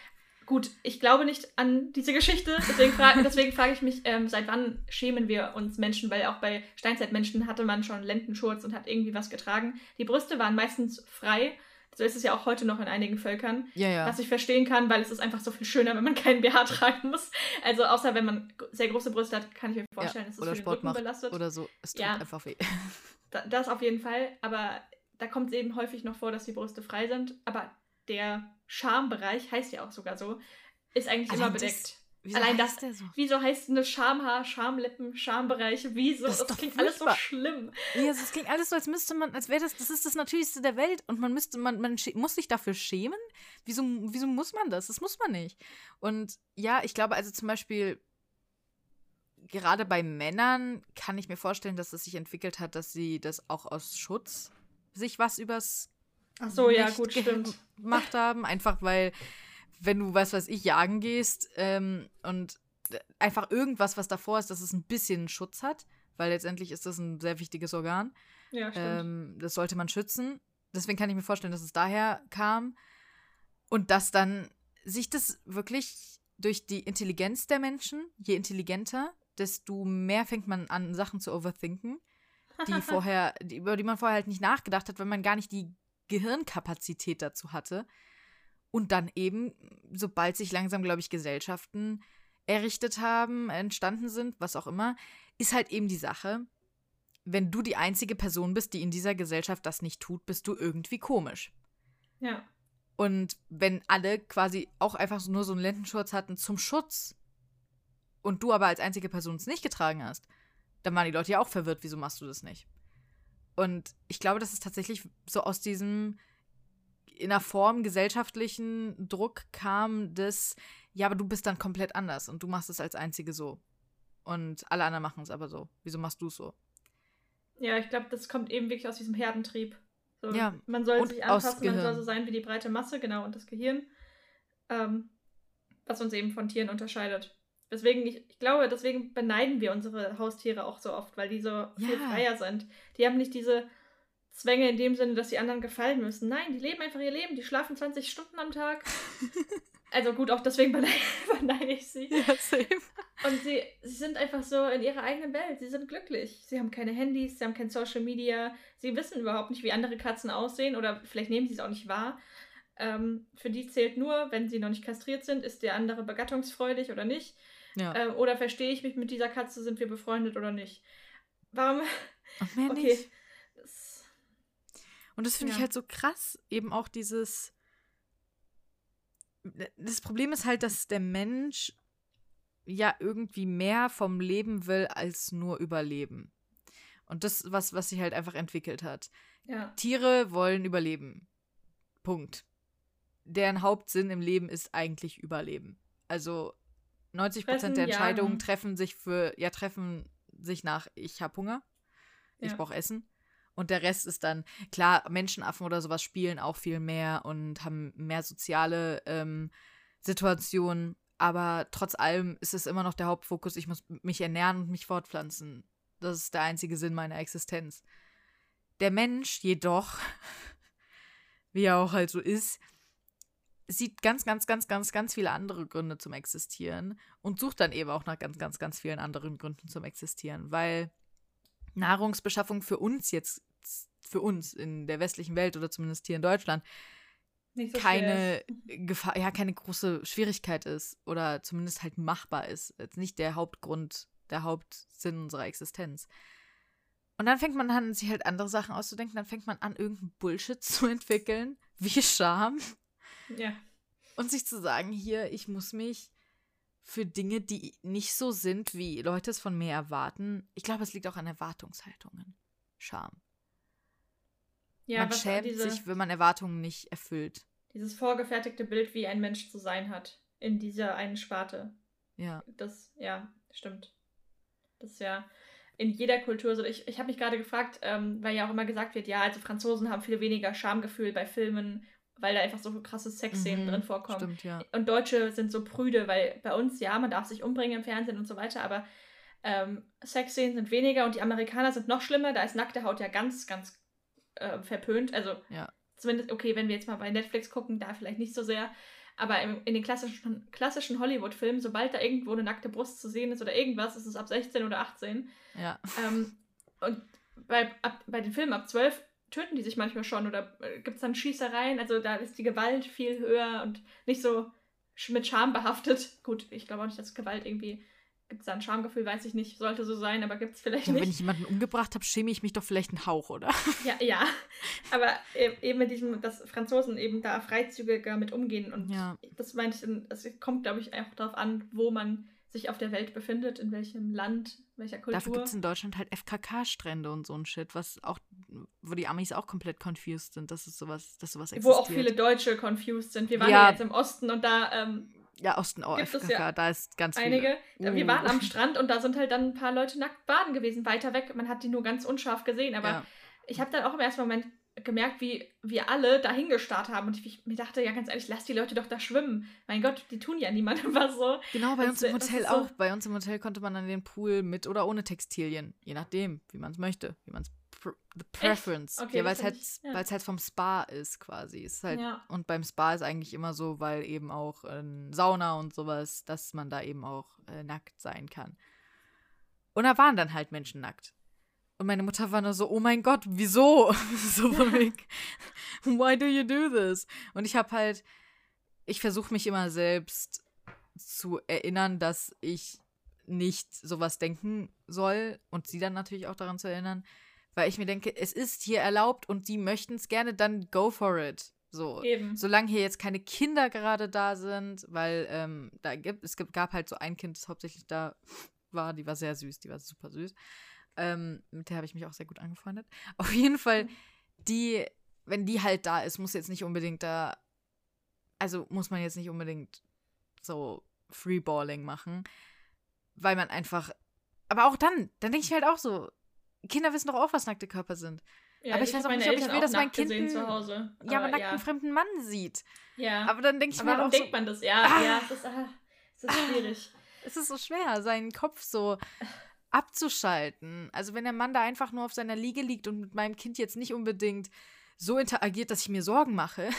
Gut, ich glaube nicht an diese Geschichte, deswegen, fra deswegen frage ich mich, ähm, seit wann schämen wir uns Menschen? Weil auch bei Steinzeitmenschen hatte man schon Lendenschurz und hat irgendwie was getragen. Die Brüste waren meistens frei. So ist es ja auch heute noch in einigen Völkern. Ja, ja. Was ich verstehen kann, weil es ist einfach so viel schöner, wenn man keinen BH tragen muss. Also außer wenn man sehr große Brüste hat, kann ich mir vorstellen, ja, dass es oder für Sport den Rücken belastet. Oder so. Es tut ja. einfach weh. Das auf jeden Fall. Aber da kommt es eben häufig noch vor, dass die Brüste frei sind. Aber der Schambereich, heißt ja auch sogar so, ist eigentlich Allein immer bedeckt. Das, wieso Allein das, so? wieso heißt eine Schamhaar, Schamlippen, Schambereiche, wieso? Das, das klingt alles so schlimm. Ja, das klingt alles so, als müsste man, als wäre das, das ist das Natürlichste der Welt und man müsste, man, man muss sich dafür schämen. Wieso, wieso muss man das? Das muss man nicht. Und ja, ich glaube also zum Beispiel, gerade bei Männern kann ich mir vorstellen, dass es sich entwickelt hat, dass sie das auch aus Schutz sich was übers Ach so, ja, gut, stimmt. gemacht haben. Einfach weil, wenn du, was weiß ich, jagen gehst ähm, und einfach irgendwas, was davor ist, dass es ein bisschen Schutz hat, weil letztendlich ist das ein sehr wichtiges Organ. Ja, stimmt. Ähm, das sollte man schützen. Deswegen kann ich mir vorstellen, dass es daher kam. Und dass dann sich das wirklich durch die Intelligenz der Menschen, je intelligenter, desto mehr fängt man an, Sachen zu overthinken, die vorher, über die man vorher halt nicht nachgedacht hat, weil man gar nicht die Gehirnkapazität dazu hatte. Und dann eben, sobald sich langsam, glaube ich, Gesellschaften errichtet haben, entstanden sind, was auch immer, ist halt eben die Sache, wenn du die einzige Person bist, die in dieser Gesellschaft das nicht tut, bist du irgendwie komisch. Ja. Und wenn alle quasi auch einfach nur so einen Lendenschurz hatten zum Schutz und du aber als einzige Person es nicht getragen hast, dann waren die Leute ja auch verwirrt, wieso machst du das nicht? Und ich glaube, dass es tatsächlich so aus diesem in einer Form gesellschaftlichen Druck kam, des, ja, aber du bist dann komplett anders und du machst es als Einzige so. Und alle anderen machen es aber so. Wieso machst du es so? Ja, ich glaube, das kommt eben wirklich aus diesem Herdentrieb. So, ja, man soll sich anpassen, man soll so sein wie die breite Masse, genau, und das Gehirn, ähm, was uns eben von Tieren unterscheidet. Deswegen, ich, ich, glaube, deswegen beneiden wir unsere Haustiere auch so oft, weil die so ja. viel freier sind. Die haben nicht diese Zwänge in dem Sinne, dass die anderen gefallen müssen. Nein, die leben einfach ihr Leben. Die schlafen 20 Stunden am Tag. also gut, auch deswegen beneide, ich sie. Ja, same. Und sie, sie sind einfach so in ihrer eigenen Welt. Sie sind glücklich. Sie haben keine Handys, sie haben kein Social Media. Sie wissen überhaupt nicht, wie andere Katzen aussehen oder vielleicht nehmen sie es auch nicht wahr. Ähm, für die zählt nur, wenn sie noch nicht kastriert sind, ist der andere begattungsfreudig oder nicht. Ja. Ähm, oder verstehe ich mich mit dieser Katze, sind wir befreundet oder nicht. Warum? Ach, mehr okay. nicht. Und das finde ja. ich halt so krass, eben auch dieses. Das Problem ist halt, dass der Mensch ja irgendwie mehr vom Leben will als nur überleben. Und das, was, was sich halt einfach entwickelt hat. Ja. Tiere wollen überleben. Punkt. Deren Hauptsinn im Leben ist eigentlich Überleben. Also 90 Prozent der Entscheidungen ja. treffen sich für, ja, treffen sich nach, ich habe Hunger, ich ja. brauche Essen. Und der Rest ist dann, klar, Menschenaffen oder sowas spielen auch viel mehr und haben mehr soziale ähm, Situationen. Aber trotz allem ist es immer noch der Hauptfokus, ich muss mich ernähren und mich fortpflanzen. Das ist der einzige Sinn meiner Existenz. Der Mensch jedoch, wie er auch halt so ist, sieht ganz, ganz, ganz, ganz, ganz viele andere Gründe zum Existieren und sucht dann eben auch nach ganz, ganz, ganz vielen anderen Gründen zum Existieren, weil Nahrungsbeschaffung für uns jetzt für uns in der westlichen Welt oder zumindest hier in Deutschland so keine Gefahr, ja, keine große Schwierigkeit ist oder zumindest halt machbar ist. Jetzt nicht der Hauptgrund, der Hauptsinn unserer Existenz. Und dann fängt man an, sich halt andere Sachen auszudenken, dann fängt man an, irgendeinen Bullshit zu entwickeln, wie Scham. Ja. Und sich zu sagen, hier, ich muss mich für Dinge, die nicht so sind, wie Leute es von mir erwarten. Ich glaube, es liegt auch an Erwartungshaltungen. Scham. Ja, man schämt diese, sich, wenn man Erwartungen nicht erfüllt. Dieses vorgefertigte Bild, wie ein Mensch zu sein hat in dieser einen Sparte. Ja. Das, ja, stimmt. Das ist ja in jeder Kultur so. Ich, ich habe mich gerade gefragt, ähm, weil ja auch immer gesagt wird, ja, also Franzosen haben viel weniger Schamgefühl bei Filmen, weil da einfach so krasse Sexszenen mhm, drin vorkommen. Stimmt, ja. Und Deutsche sind so prüde, weil bei uns, ja, man darf sich umbringen im Fernsehen und so weiter, aber ähm, Sexszenen sind weniger und die Amerikaner sind noch schlimmer. Da ist nackte Haut ja ganz, ganz äh, verpönt. Also ja. zumindest, okay, wenn wir jetzt mal bei Netflix gucken, da vielleicht nicht so sehr. Aber im, in den klassischen, klassischen Hollywood-Filmen, sobald da irgendwo eine nackte Brust zu sehen ist oder irgendwas, ist es ab 16 oder 18. Ja. Ähm, und bei, ab, bei den Filmen ab 12 töten die sich manchmal schon oder äh, gibt es dann Schießereien. Also da ist die Gewalt viel höher und nicht so mit Scham behaftet. Gut, ich glaube auch nicht, dass Gewalt irgendwie Gibt es da ein Schamgefühl? Weiß ich nicht. Sollte so sein, aber gibt es vielleicht ja, nicht. Wenn ich jemanden umgebracht habe, schäme ich mich doch vielleicht einen Hauch, oder? Ja, ja. Aber e-, eben mit diesem, dass Franzosen eben da freizügiger mit umgehen. Und ja. das meinte ich, es kommt, glaube ich, auch darauf an, wo man sich auf der Welt befindet, in welchem Land, welcher Kultur. Dafür gibt es in Deutschland halt FKK-Strände und so ein Shit, was auch, wo die Amis auch komplett confused sind, dass es sowas, dass sowas existiert. Wo auch viele Deutsche confused sind. Wir waren ja, ja jetzt im Osten und da ähm, ja, Osten auch Gibt FKK, ja da ist ganz einige. Viele. Wir waren am Strand und da sind halt dann ein paar Leute nackt baden gewesen, weiter weg. Man hat die nur ganz unscharf gesehen, aber ja. ich habe dann auch im ersten Moment gemerkt, wie wir alle dahingestarrt haben und ich, mir dachte, ja ganz ehrlich, lass die Leute doch da schwimmen. Mein Gott, die tun ja niemandem was so. Genau, bei das, uns im Hotel so auch. Bei uns im Hotel konnte man an den Pool mit oder ohne Textilien, je nachdem, wie man es möchte, wie man es the preference. Okay, ja, weil es halt, ja. halt vom Spa ist quasi. Ist halt, ja. Und beim Spa ist eigentlich immer so, weil eben auch äh, Sauna und sowas, dass man da eben auch äh, nackt sein kann. Und da waren dann halt Menschen nackt. Und meine Mutter war nur so, oh mein Gott, wieso? so von why do you do this? Und ich habe halt, ich versuche mich immer selbst zu erinnern, dass ich nicht sowas denken soll und sie dann natürlich auch daran zu erinnern, weil ich mir denke, es ist hier erlaubt und die möchten es gerne, dann go for it. So. Eben. Solange hier jetzt keine Kinder gerade da sind, weil ähm, da gibt, es gab halt so ein Kind, das hauptsächlich da war, die war sehr süß, die war super süß. Ähm, mit der habe ich mich auch sehr gut angefreundet. Auf jeden Fall, die, wenn die halt da ist, muss jetzt nicht unbedingt da, also muss man jetzt nicht unbedingt so Freeballing machen, weil man einfach, aber auch dann, dann denke ich halt auch so, Kinder wissen doch auch, was nackte Körper sind. Ja, aber ich, ich weiß auch nicht, ob ich will, dass mein Kind einen, ja, aber nackten ja. fremden Mann sieht. Ja. Aber dann denke ich aber mir warum auch denkt so, man das? Ja, ah, ja, es ist, ah, es ist schwierig. es ist so schwer, seinen Kopf so abzuschalten. Also wenn der Mann da einfach nur auf seiner Liege liegt und mit meinem Kind jetzt nicht unbedingt so interagiert, dass ich mir Sorgen mache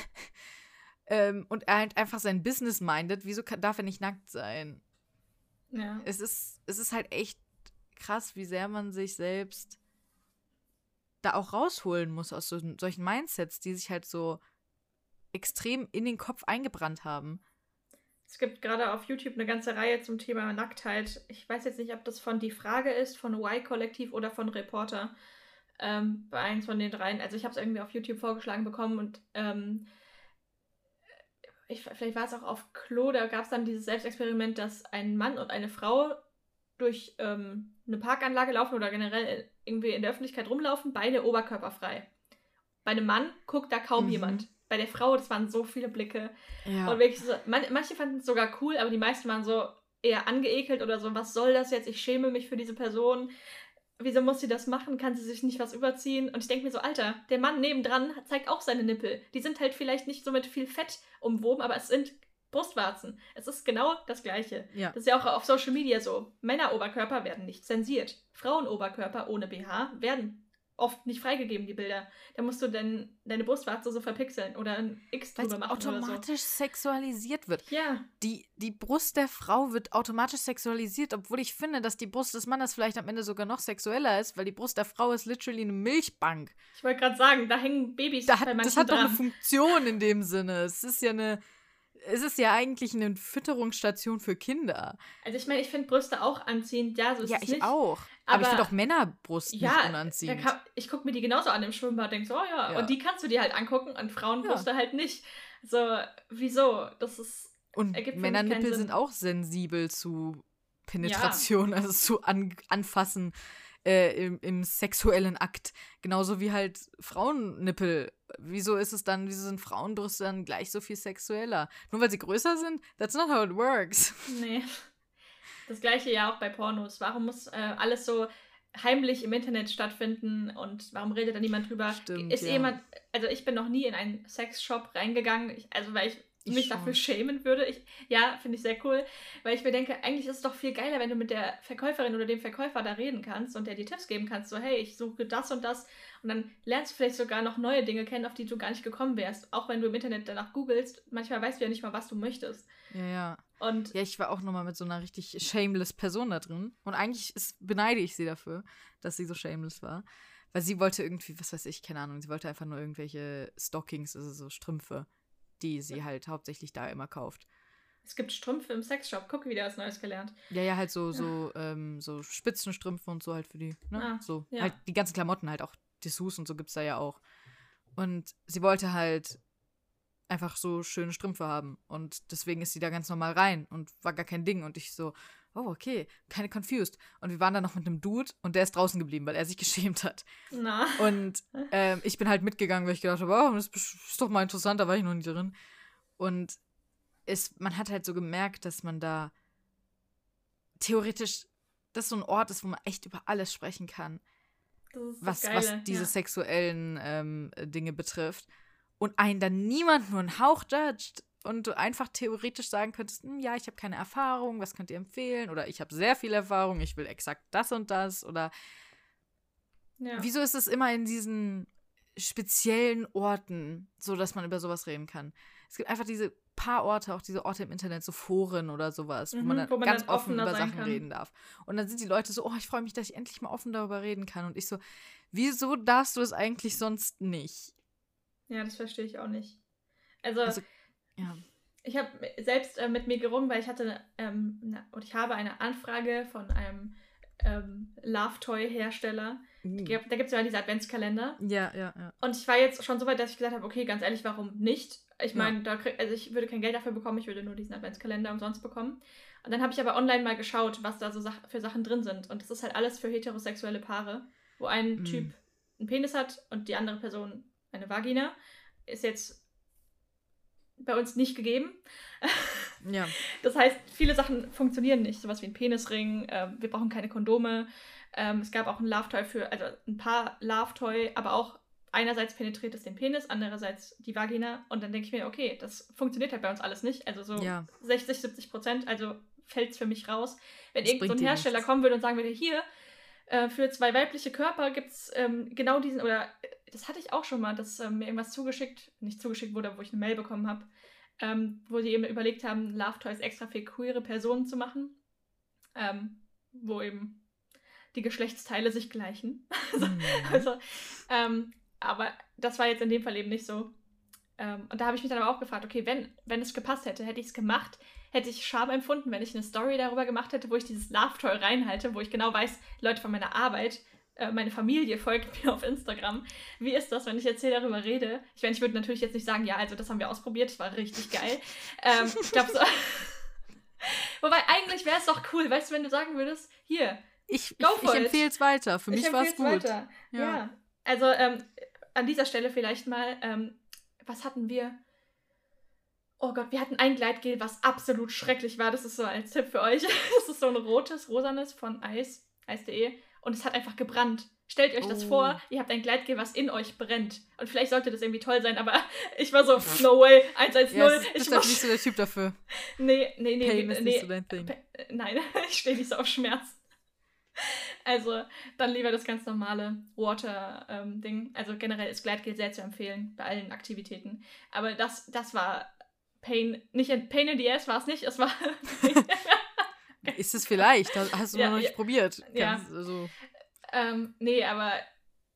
ähm, und er halt einfach sein Business mindet, wieso kann, darf er nicht nackt sein? Ja. Es ist, es ist halt echt krass, wie sehr man sich selbst da auch rausholen muss aus so, solchen Mindsets, die sich halt so extrem in den Kopf eingebrannt haben. Es gibt gerade auf YouTube eine ganze Reihe zum Thema Nacktheit. Ich weiß jetzt nicht, ob das von Die Frage ist, von Y-Kollektiv oder von Reporter. Ähm, bei eins von den dreien. Also ich habe es irgendwie auf YouTube vorgeschlagen bekommen und ähm, ich, vielleicht war es auch auf Klo, da gab es dann dieses Selbstexperiment, dass ein Mann und eine Frau durch ähm, eine Parkanlage laufen oder generell irgendwie in der Öffentlichkeit rumlaufen, beide oberkörperfrei. Bei einem Mann guckt da kaum mhm. jemand. Bei der Frau, das waren so viele Blicke. Ja. Und wirklich so, man, manche fanden es sogar cool, aber die meisten waren so eher angeekelt oder so, was soll das jetzt? Ich schäme mich für diese Person. Wieso muss sie das machen? Kann sie sich nicht was überziehen? Und ich denke mir so, Alter, der Mann nebendran zeigt auch seine Nippel. Die sind halt vielleicht nicht so mit viel Fett umwoben, aber es sind Brustwarzen. Es ist genau das Gleiche. Ja. Das ist ja auch auf Social Media so. Männeroberkörper werden nicht zensiert. Frauenoberkörper ohne BH werden oft nicht freigegeben, die Bilder. Da musst du dann deine Brustwarze so verpixeln oder ein X drüber machen. automatisch so. sexualisiert wird. Ja. Die, die Brust der Frau wird automatisch sexualisiert, obwohl ich finde, dass die Brust des Mannes vielleicht am Ende sogar noch sexueller ist, weil die Brust der Frau ist literally eine Milchbank. Ich wollte gerade sagen, da hängen Babys da hat, Das hat dran. doch eine Funktion in dem Sinne. Es ist ja eine es ist ja eigentlich eine Fütterungsstation für Kinder. Also ich meine, ich finde Brüste auch anziehend, ja, so ist ja, es nicht. Ja, ich auch. Aber, aber ich finde auch Männerbrust ja, nicht unanziehend. Kann, ich gucke mir die genauso an im Schwimmbad, denke so, oh ja. ja. Und die kannst du dir halt angucken und Frauenbrüste ja. halt nicht. So, wieso? Das ist. Und Männernippel sind auch sensibel zu Penetration, also zu an, Anfassen. äh, im, im sexuellen Akt. Genauso wie halt Frauennippel. Wieso ist es dann, wieso sind Frauenbrüste dann gleich so viel sexueller? Nur weil sie größer sind? That's not how it works. Nee. Das gleiche ja auch bei Pornos. Warum muss äh, alles so heimlich im Internet stattfinden und warum redet da niemand drüber? Stimmt, ist ja. jemand, also ich bin noch nie in einen Sexshop reingegangen, ich, also weil ich Ich mich schon. dafür schämen würde. Ich, ja, finde ich sehr cool, weil ich mir denke, eigentlich ist es doch viel geiler, wenn du mit der Verkäuferin oder dem Verkäufer da reden kannst und der dir Tipps geben kannst, so hey, ich suche das und das und dann lernst du vielleicht sogar noch neue Dinge kennen, auf die du gar nicht gekommen wärst. Auch wenn du im Internet danach googelst, manchmal weißt du ja nicht mal, was du möchtest. Ja, ja. Und Ja, ich war auch nochmal mit so einer richtig shameless Person da drin. Und eigentlich ist, beneide ich sie dafür, dass sie so shameless war. Weil sie wollte irgendwie, was weiß ich, keine Ahnung, sie wollte einfach nur irgendwelche Stockings, also so Strümpfe, die sie halt hauptsächlich da immer kauft. es gibt Strümpfe im Sexshop. Guck, wieder was Neues gelernt. Ja, ja, halt so, so, ähm, so Spitzenstrümpfe und so halt für die, ne? Ah, so. ja. Halt die ganzen Klamotten halt auch, Dessous und so gibt's da ja auch. Und sie wollte halt einfach so schöne Strümpfe haben. Und deswegen ist sie da ganz normal rein und war gar kein Ding. Und ich so, oh, okay, keine confused. Und wir waren dann noch mit einem Dude und der ist draußen geblieben, weil er sich geschämt hat. Na. Und ähm, ich bin halt mitgegangen, weil ich gedacht habe, oh, das ist doch mal interessant, da war ich noch nie drin. Und es, man hat halt so gemerkt, dass man da theoretisch, das so ein Ort ist, wo man echt über alles sprechen kann, was, das was Geile, diese ja. sexuellen ähm, Dinge betrifft. Und einen dann niemand nur einen Hauch judgt und du einfach theoretisch sagen könntest, "Hm, ja, ich habe keine Erfahrung, was könnt ihr empfehlen? Oder ich habe sehr viel Erfahrung, ich will exakt das und das. Oder Ja. Wieso ist es immer in diesen speziellen Orten, so dass man über sowas reden kann? Es gibt einfach diese paar Orte, auch diese Orte im Internet, so Foren oder sowas, wo Mhm, man dann wo man ganz dann offen über Sachen kann. reden darf. Und dann sind die Leute so, oh, ich freue mich, dass ich endlich mal offen darüber reden kann. Und ich so, wieso darfst du es eigentlich sonst nicht? Ja, das verstehe ich auch nicht. Also, Also, ja. ich habe selbst äh, mit mir gerungen, weil ich hatte ähm, na, und ich habe eine Anfrage von einem ähm, Love Toy Hersteller. Mhm. Da gibt es ja diese Adventskalender. Ja, ja, ja. Und ich war jetzt schon so weit, dass ich gesagt habe, okay, ganz ehrlich, warum nicht? Ich Ja. meine, da krieg, also ich würde kein Geld dafür bekommen, ich würde nur diesen Adventskalender umsonst bekommen. Und dann habe ich aber online mal geschaut, was da so Sach für Sachen drin sind. Und das ist halt alles für heterosexuelle Paare, wo ein Mhm. Typ einen Penis hat und die andere Person eine Vagina. Ist jetzt bei uns nicht gegeben. Ja. Das heißt, viele Sachen funktionieren nicht. Sowas wie ein Penisring, ähm, wir brauchen keine Kondome. Ähm, es gab auch ein Love-Toy für, also ein paar Love-Toy, aber auch einerseits penetriert es den Penis, andererseits die Vagina. Und dann denke ich mir, okay, das funktioniert halt bei uns alles nicht. Also so Ja. 60, 70 Prozent, also fällt es für mich raus. Wenn Das irgendein so ein Hersteller nichts. kommen würde und sagen würde, hier, äh, für zwei weibliche Körper gibt es ähm, genau diesen, oder äh, das hatte ich auch schon mal, dass ähm, mir irgendwas zugeschickt, nicht zugeschickt wurde, wo ich eine Mail bekommen habe, ähm, wo sie eben überlegt haben, Love Toys extra für queere Personen zu machen, ähm, wo eben die Geschlechtsteile sich gleichen. Mhm. Also, ähm, aber das war jetzt in dem Fall eben nicht so. Ähm, und da habe ich mich dann aber auch gefragt, okay, wenn, wenn es gepasst hätte, hätte ich es gemacht, hätte ich Scham empfunden, wenn ich eine Story darüber gemacht hätte, wo ich dieses Love Toy reinhalte, wo ich genau weiß, Leute von meiner Arbeit, äh, meine Familie folgt mir auf Instagram. Wie ist das, wenn ich jetzt hier darüber rede? Ich meine, ich würde natürlich jetzt nicht sagen, ja, also das haben wir ausprobiert, das war richtig geil. ähm, ich glaube so. Wobei eigentlich wäre es doch cool, weißt du, wenn du sagen würdest, hier, Ich, ich, ich empfehle es weiter. Für ich mich war es gut. Weiter. Ja. Ja. Also ähm, an dieser Stelle vielleicht mal, ähm, was hatten wir? Oh Gott, wir hatten ein Gleitgel, was absolut schrecklich war. Das ist so als Tipp für euch. Das ist so ein rotes, rosanes von Eis, Eis.de. Und es hat einfach gebrannt. Stellt euch das Oh. vor, ihr habt ein Gleitgel, was in euch brennt. Und vielleicht sollte das irgendwie toll sein, aber ich war so, no way, 110. Ja, es ist, ich einfach nicht so der Typ dafür. nee, nee, nee, Pain ist nee, nicht so dein äh, Nein, ich stehe nicht so auf Schmerz. Also, dann lieber das ganz normale Water-Ding. also generell ist Gleitgel sehr zu empfehlen bei allen Aktivitäten. Aber das, das war Pain, nicht in, Pain in the Ass war es nicht, es war. Ist es vielleicht? Hast hast du Ja, noch nicht ja. probiert? Ja. Also, ähm, nee, aber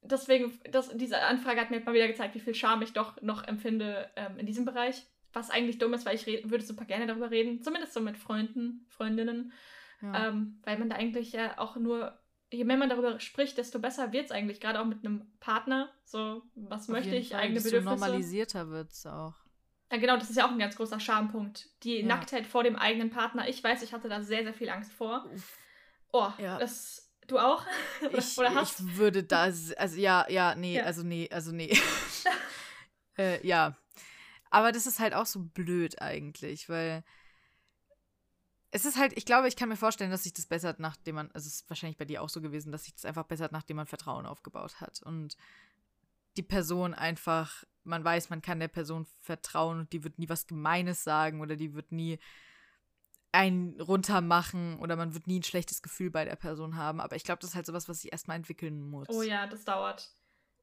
deswegen, das, diese Anfrage hat mir mal wieder gezeigt, wie viel Scham ich doch noch empfinde ähm, in diesem Bereich. Was eigentlich dumm ist, weil ich würde super gerne darüber reden. Zumindest so mit Freunden, Freundinnen. ja. Ähm, weil man da eigentlich ja auch nur, je mehr man darüber spricht, desto besser wird es eigentlich, gerade auch mit einem Partner. So, was Auf möchte ich, Fall, eigene desto Bedürfnisse. normalisierter wird es auch. Ja, genau, das ist ja auch ein ganz großer Schampunkt. Die Ja. Nacktheit vor dem eigenen Partner. Ich weiß, ich hatte da sehr, sehr viel Angst vor. Oh, Ja. das, Du auch? ich, oder hast? Ich würde das, also ja, ja, nee, ja. also nee, also nee. äh, ja. Aber das ist halt auch so blöd eigentlich, weil es ist halt, ich glaube, ich kann mir vorstellen, dass sich das bessert, nachdem man, also es ist wahrscheinlich bei dir auch so gewesen, dass sich das einfach bessert, nachdem man Vertrauen aufgebaut hat. Und die Person einfach, man weiß, man kann der Person vertrauen und die wird nie was Gemeines sagen oder die wird nie einen runtermachen oder man wird nie ein schlechtes Gefühl bei der Person haben. Aber ich glaube, das ist halt sowas, was sich erstmal entwickeln muss. Oh ja, das dauert.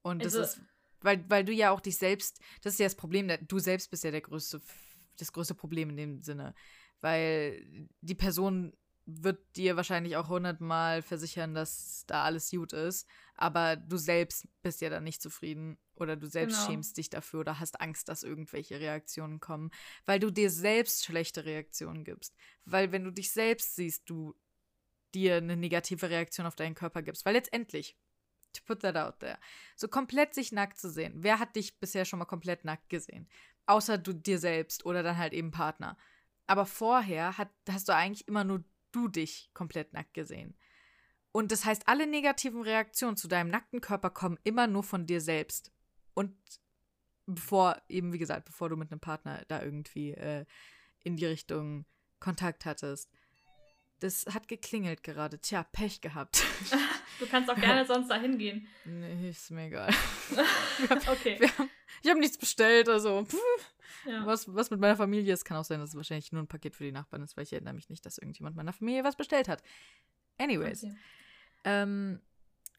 Und das also, ist, weil, weil du ja auch dich selbst, das ist ja das Problem, du selbst bist ja der größte, das größte Problem in dem Sinne. Weil die Person wird dir wahrscheinlich auch hundertmal versichern, dass da alles gut ist, aber du selbst bist ja dann nicht zufrieden oder du selbst genau. schämst dich dafür oder hast Angst, dass irgendwelche Reaktionen kommen, weil du dir selbst schlechte Reaktionen gibst. Weil wenn du dich selbst siehst, du dir eine negative Reaktion auf deinen Körper gibst, weil letztendlich to put that out there. So komplett sich nackt zu sehen. Wer hat dich bisher schon mal komplett nackt gesehen? Außer du dir selbst oder dann halt eben Partner. Aber vorher hat, hast du eigentlich immer nur du dich komplett nackt gesehen. Und das heißt, alle negativen Reaktionen zu deinem nackten Körper kommen immer nur von dir selbst. Und bevor, eben wie gesagt, bevor du mit einem Partner da irgendwie äh, in die Richtung Kontakt hattest. Das hat geklingelt gerade. Tja, Pech gehabt. Du kannst auch gerne sonst da hingehen. Nee, ist mir egal. okay. Haben, ich habe nichts bestellt, also. Ja. Was, was mit meiner Familie ist, kann auch sein, dass es wahrscheinlich nur ein Paket für die Nachbarn ist, weil ich erinnere mich nicht, dass irgendjemand meiner Familie was bestellt hat. Anyways. Okay. Ähm,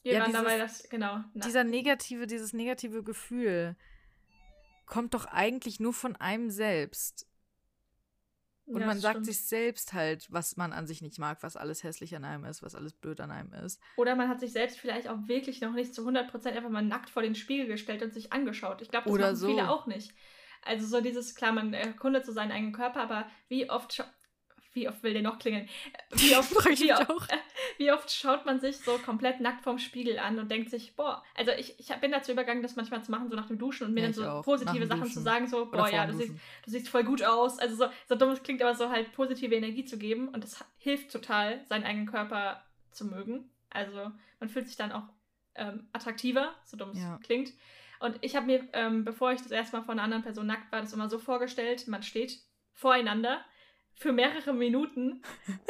Wir ja, waren dieses, dabei, das, genau. Dieser negative, dieses negative Gefühl kommt doch eigentlich nur von einem selbst. Und ja, man sagt stimmt. sich selbst halt, was man an sich nicht mag, was alles hässlich an einem ist, was alles blöd an einem ist. Oder man hat sich selbst vielleicht auch wirklich noch nicht zu 100% einfach mal nackt vor den Spiegel gestellt und sich angeschaut. Ich glaube, das Oder machen so. viele auch nicht. Also so dieses, klar, man erkundet so seinen eigenen Körper, aber wie oft wie oft will der noch klingeln? Wie oft, wie, oft, wie oft, schaut man sich so komplett nackt vorm Spiegel an und denkt sich, boah, also ich, ich bin dazu übergegangen, das manchmal zu machen, so nach dem Duschen und mir ja, dann so auch. positive Sachen Duschen. zu sagen, so, boah, ja, du siehst, du siehst voll gut aus. Also so, so dumm es klingt, aber so halt positive Energie zu geben und das hilft total, seinen eigenen Körper zu mögen. Also man fühlt sich dann auch ähm, attraktiver, so dumm es ja. klingt. Und ich habe mir, ähm, bevor ich das erste Mal von einer anderen Person nackt war, das immer so vorgestellt, man steht voreinander für mehrere Minuten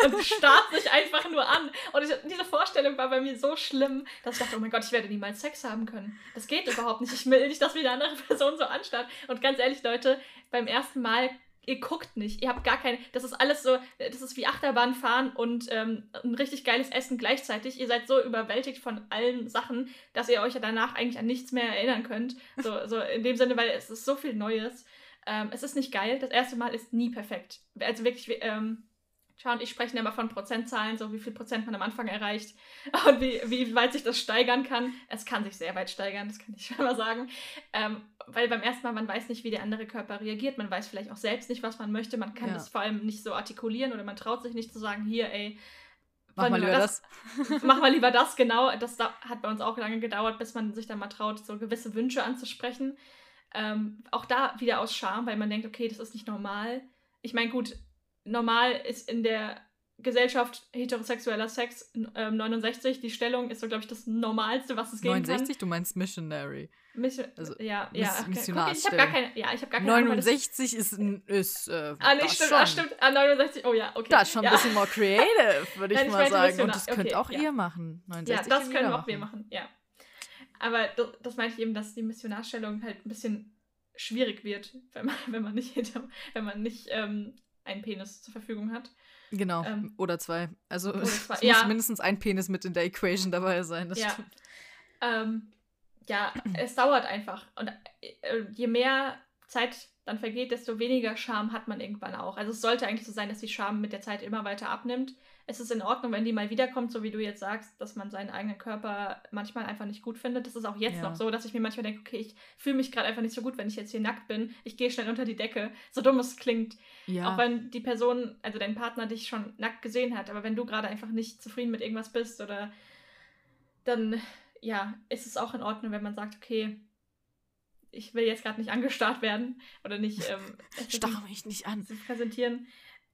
und starrt sich einfach nur an. Und ich, diese Vorstellung war bei mir so schlimm, dass ich dachte, oh mein Gott, ich werde niemals Sex haben können. Das geht überhaupt nicht. Ich will nicht, dass wieder eine andere Person so anstarrt. Und ganz ehrlich, Leute, beim ersten Mal ihr guckt nicht. Ihr habt gar keine. Das ist alles so. Das ist wie Achterbahn fahren und ähm, ein richtig geiles Essen gleichzeitig. Ihr seid so überwältigt von allen Sachen, dass ihr euch ja danach eigentlich an nichts mehr erinnern könnt. So, so in dem Sinne, weil es ist so viel Neues. Ähm, es ist nicht geil. Das erste Mal ist nie perfekt. Also wirklich, ähm, Schau und ich sprechen immer von Prozentzahlen, so wie viel Prozent man am Anfang erreicht und wie, wie weit sich das steigern kann. Es kann sich sehr weit steigern, das kann ich schon mal sagen. Ähm, weil beim ersten Mal, man weiß nicht, wie der andere Körper reagiert. Man weiß vielleicht auch selbst nicht, was man möchte. Man kann ja. das vor allem nicht so artikulieren oder man traut sich nicht zu sagen, hier, ey, Mach mal lieber das. das. Mach mal lieber das, genau. Das hat bei uns auch lange gedauert, bis man sich dann mal traut, so gewisse Wünsche anzusprechen. Ähm, auch da wieder aus Scham, weil man denkt, okay, das ist nicht normal. Ich meine, gut, normal ist in der Gesellschaft heterosexueller Sex ähm, 69. Die Stellung ist so, glaube ich, das Normalste, was es geben 69, kann. 69, du meinst Missionary. Mission, also, ja, ja. Okay. Missionar. ich habe gar keine, ja, ich habe gar keine 69 Ahnung, ist, ist äh, Ah, nee, stimmt, ah, stimmt. Ah, 69, oh ja, okay. Das ist schon ein bisschen more creative, würde ich Nein, mal ich sagen. Und das okay, könnt auch ja. ihr machen. 69 ja, das können auch wir machen, ja. Aber das, meine ich eben, dass die Missionarstellung halt ein bisschen schwierig wird, wenn man, wenn man nicht, wenn man nicht ähm, einen Penis zur Verfügung hat. Genau, ähm, oder zwei. Also oder zwei. es ja. muss mindestens ein Penis mit in der Equation dabei sein. Das ja. Ähm, ja, es dauert einfach. Und äh, je mehr Zeit dann vergeht, desto weniger Scham hat man irgendwann auch. Also es sollte eigentlich so sein, dass die Scham mit der Zeit immer weiter abnimmt es ist in Ordnung, wenn die mal wiederkommt, so wie du jetzt sagst, dass man seinen eigenen Körper manchmal einfach nicht gut findet. Das ist auch jetzt ja. noch so, dass ich mir manchmal denke, okay, ich fühle mich gerade einfach nicht so gut, wenn ich jetzt hier nackt bin. Ich gehe schnell unter die Decke. So dumm es klingt. Ja. Auch wenn die Person, also dein Partner dich schon nackt gesehen hat, aber wenn du gerade einfach nicht zufrieden mit irgendwas bist oder dann, ja, ist es auch in Ordnung, wenn man sagt, okay, ich will jetzt gerade nicht angestarrt werden oder nicht. Ähm, Starre mich nicht an. Präsentieren.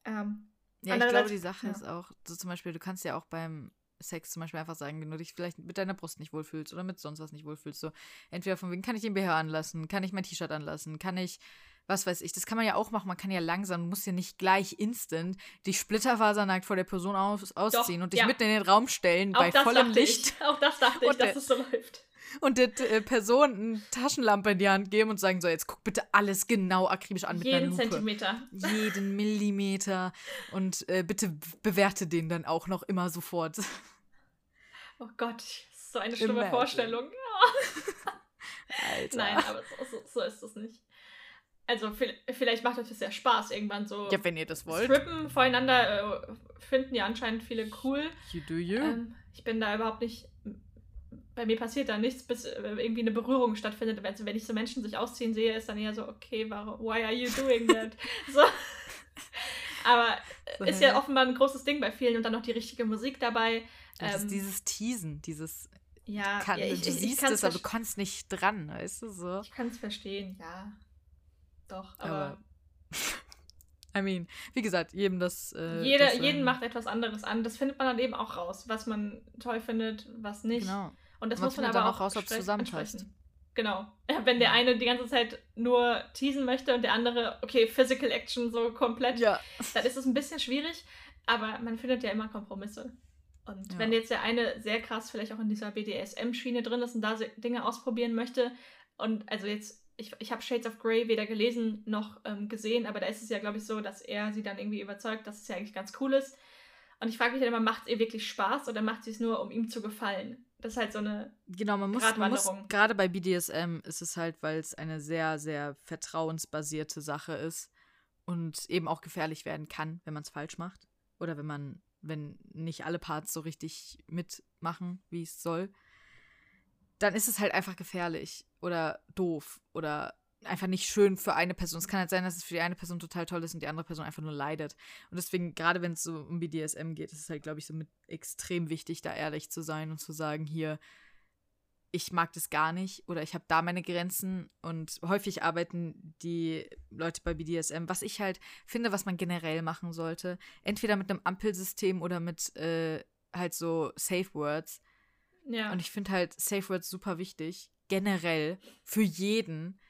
Ähm, ja, ich glaube, die Sache ja. ist auch, so zum Beispiel, du kannst ja auch beim Sex zum Beispiel einfach sagen, wenn du dich vielleicht mit deiner Brust nicht wohlfühlst oder mit sonst was nicht wohlfühlst. So, entweder von wegen, kann ich den BH anlassen, kann ich mein T-Shirt anlassen, kann ich, was weiß ich, das kann man ja auch machen, man kann ja langsam, muss ja nicht gleich instant dich splitterfasernackt vor der Person aus, ausziehen Doch, und dich ja. mitten in den Raum stellen Auch bei vollem Licht Ich. Auch das dachte ich, Und dass es so läuft. Und der äh, Person eine Taschenlampe in die Hand geben und sagen, so, jetzt guck bitte alles genau akribisch an mit Jeden. Zentimeter. Jeden Millimeter und äh, bitte bewerte den dann auch noch immer sofort. Oh Gott, das so eine schlimme Imagine. Vorstellung. Alter. Nein, aber so, so, ist es nicht. Also vi- vielleicht macht euch das ja Spaß, irgendwann so Ja, wenn ihr das wollt. Strippen voreinander äh, finden ja anscheinend viele cool. You do you. Ähm, ich bin da überhaupt nicht. Bei mir passiert da nichts, bis äh, irgendwie eine Berührung stattfindet. Also wenn ich so Menschen sich ausziehen sehe, ist dann eher so, okay, warum, why are you doing that? so. Aber So, ist hä? ja offenbar ein großes Ding bei vielen und dann noch die richtige Musik dabei. das ist ähm, dieses Teasen, dieses. Ja, Kann, ja ich, du ich, ich siehst kann's es, aber du kommst nicht dran, weißt du so. Ich kann es verstehen, ja. Doch, aber, Aber, I mean, wie gesagt, jedem das. Äh, jeder, das, ähm, jeden macht etwas anderes an. Das findet man dann eben auch raus, was man toll findet, was nicht. Genau. Und das Man muss man aber auch raus, ob's spre- zusammenpasst. Genau. Wenn der eine die ganze Zeit nur teasen möchte und der andere, okay, Physical Action so komplett, Ja. dann ist es ein bisschen schwierig, aber man findet ja immer Kompromisse. Und Ja. wenn jetzt der eine sehr krass vielleicht auch in dieser BDSM-Schiene drin ist und da Dinge ausprobieren möchte, und also jetzt, ich, ich habe Shades of Grey weder gelesen noch ähm, gesehen, aber da ist es ja, glaube ich, so, dass er sie dann irgendwie überzeugt, dass es ja eigentlich ganz cool ist. Und ich frage mich dann immer, macht es ihr wirklich Spaß oder macht sie es nur, um ihm zu gefallen? Das ist halt so eine. Genau, man muss, man muss gerade bei BDSM ist es halt, weil es eine sehr, sehr vertrauensbasierte Sache ist und eben auch gefährlich werden kann, wenn man es falsch macht. Oder wenn man, wenn nicht alle Parts so richtig mitmachen, wie es soll, dann ist es halt einfach gefährlich oder doof oder einfach nicht schön für eine Person. Es kann halt sein, dass es für die eine Person total toll ist und die andere Person einfach nur leidet. Und deswegen, gerade wenn es so um BDSM geht, ist es halt, glaube ich, so mit extrem wichtig, da ehrlich zu sein und zu sagen, hier, ich mag das gar nicht oder ich habe da meine Grenzen und häufig arbeiten die Leute bei BDSM, was ich halt finde, was man generell machen sollte, entweder mit einem Ampelsystem oder mit äh, halt so Safe Words. Ja. Und ich finde halt Safe Words super wichtig, generell für jeden,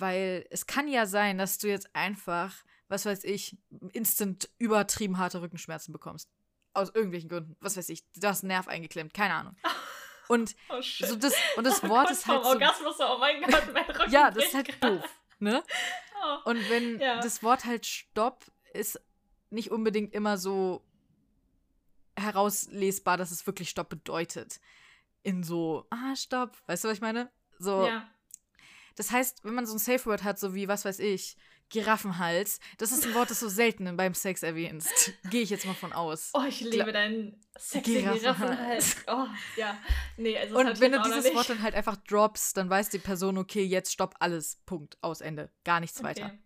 weil es kann ja sein, dass du jetzt einfach, was weiß ich, instant übertrieben harte Rückenschmerzen bekommst. Aus irgendwelchen Gründen. Was weiß ich, du hast einen Nerv eingeklemmt, keine Ahnung. Und oh so das, und das Oh Wort Gott, ist halt so. Orgasmus oh mein Gott, mein Rücken Ja, das ist halt gerade. doof. Ne? Oh. Und wenn Ja. das Wort halt Stopp ist nicht unbedingt immer so herauslesbar, dass es wirklich Stopp bedeutet. In so, ah, Stopp. Weißt du, was ich meine? So, Ja. Das heißt, wenn man so ein Safe Word hat, so wie, was weiß ich, Giraffenhals, das ist ein Wort, das du selten beim Sex erwähnst. Gehe ich jetzt mal von aus. Oh, ich liebe Gla- deinen sexy Giraffenhals. Giraffenhals. Oh, ja. Nee, also Und wenn du dieses. Wort dann halt einfach droppst, dann weiß die Person, okay, jetzt stopp alles. Punkt. Aus Ende. Gar nichts weiter. Okay.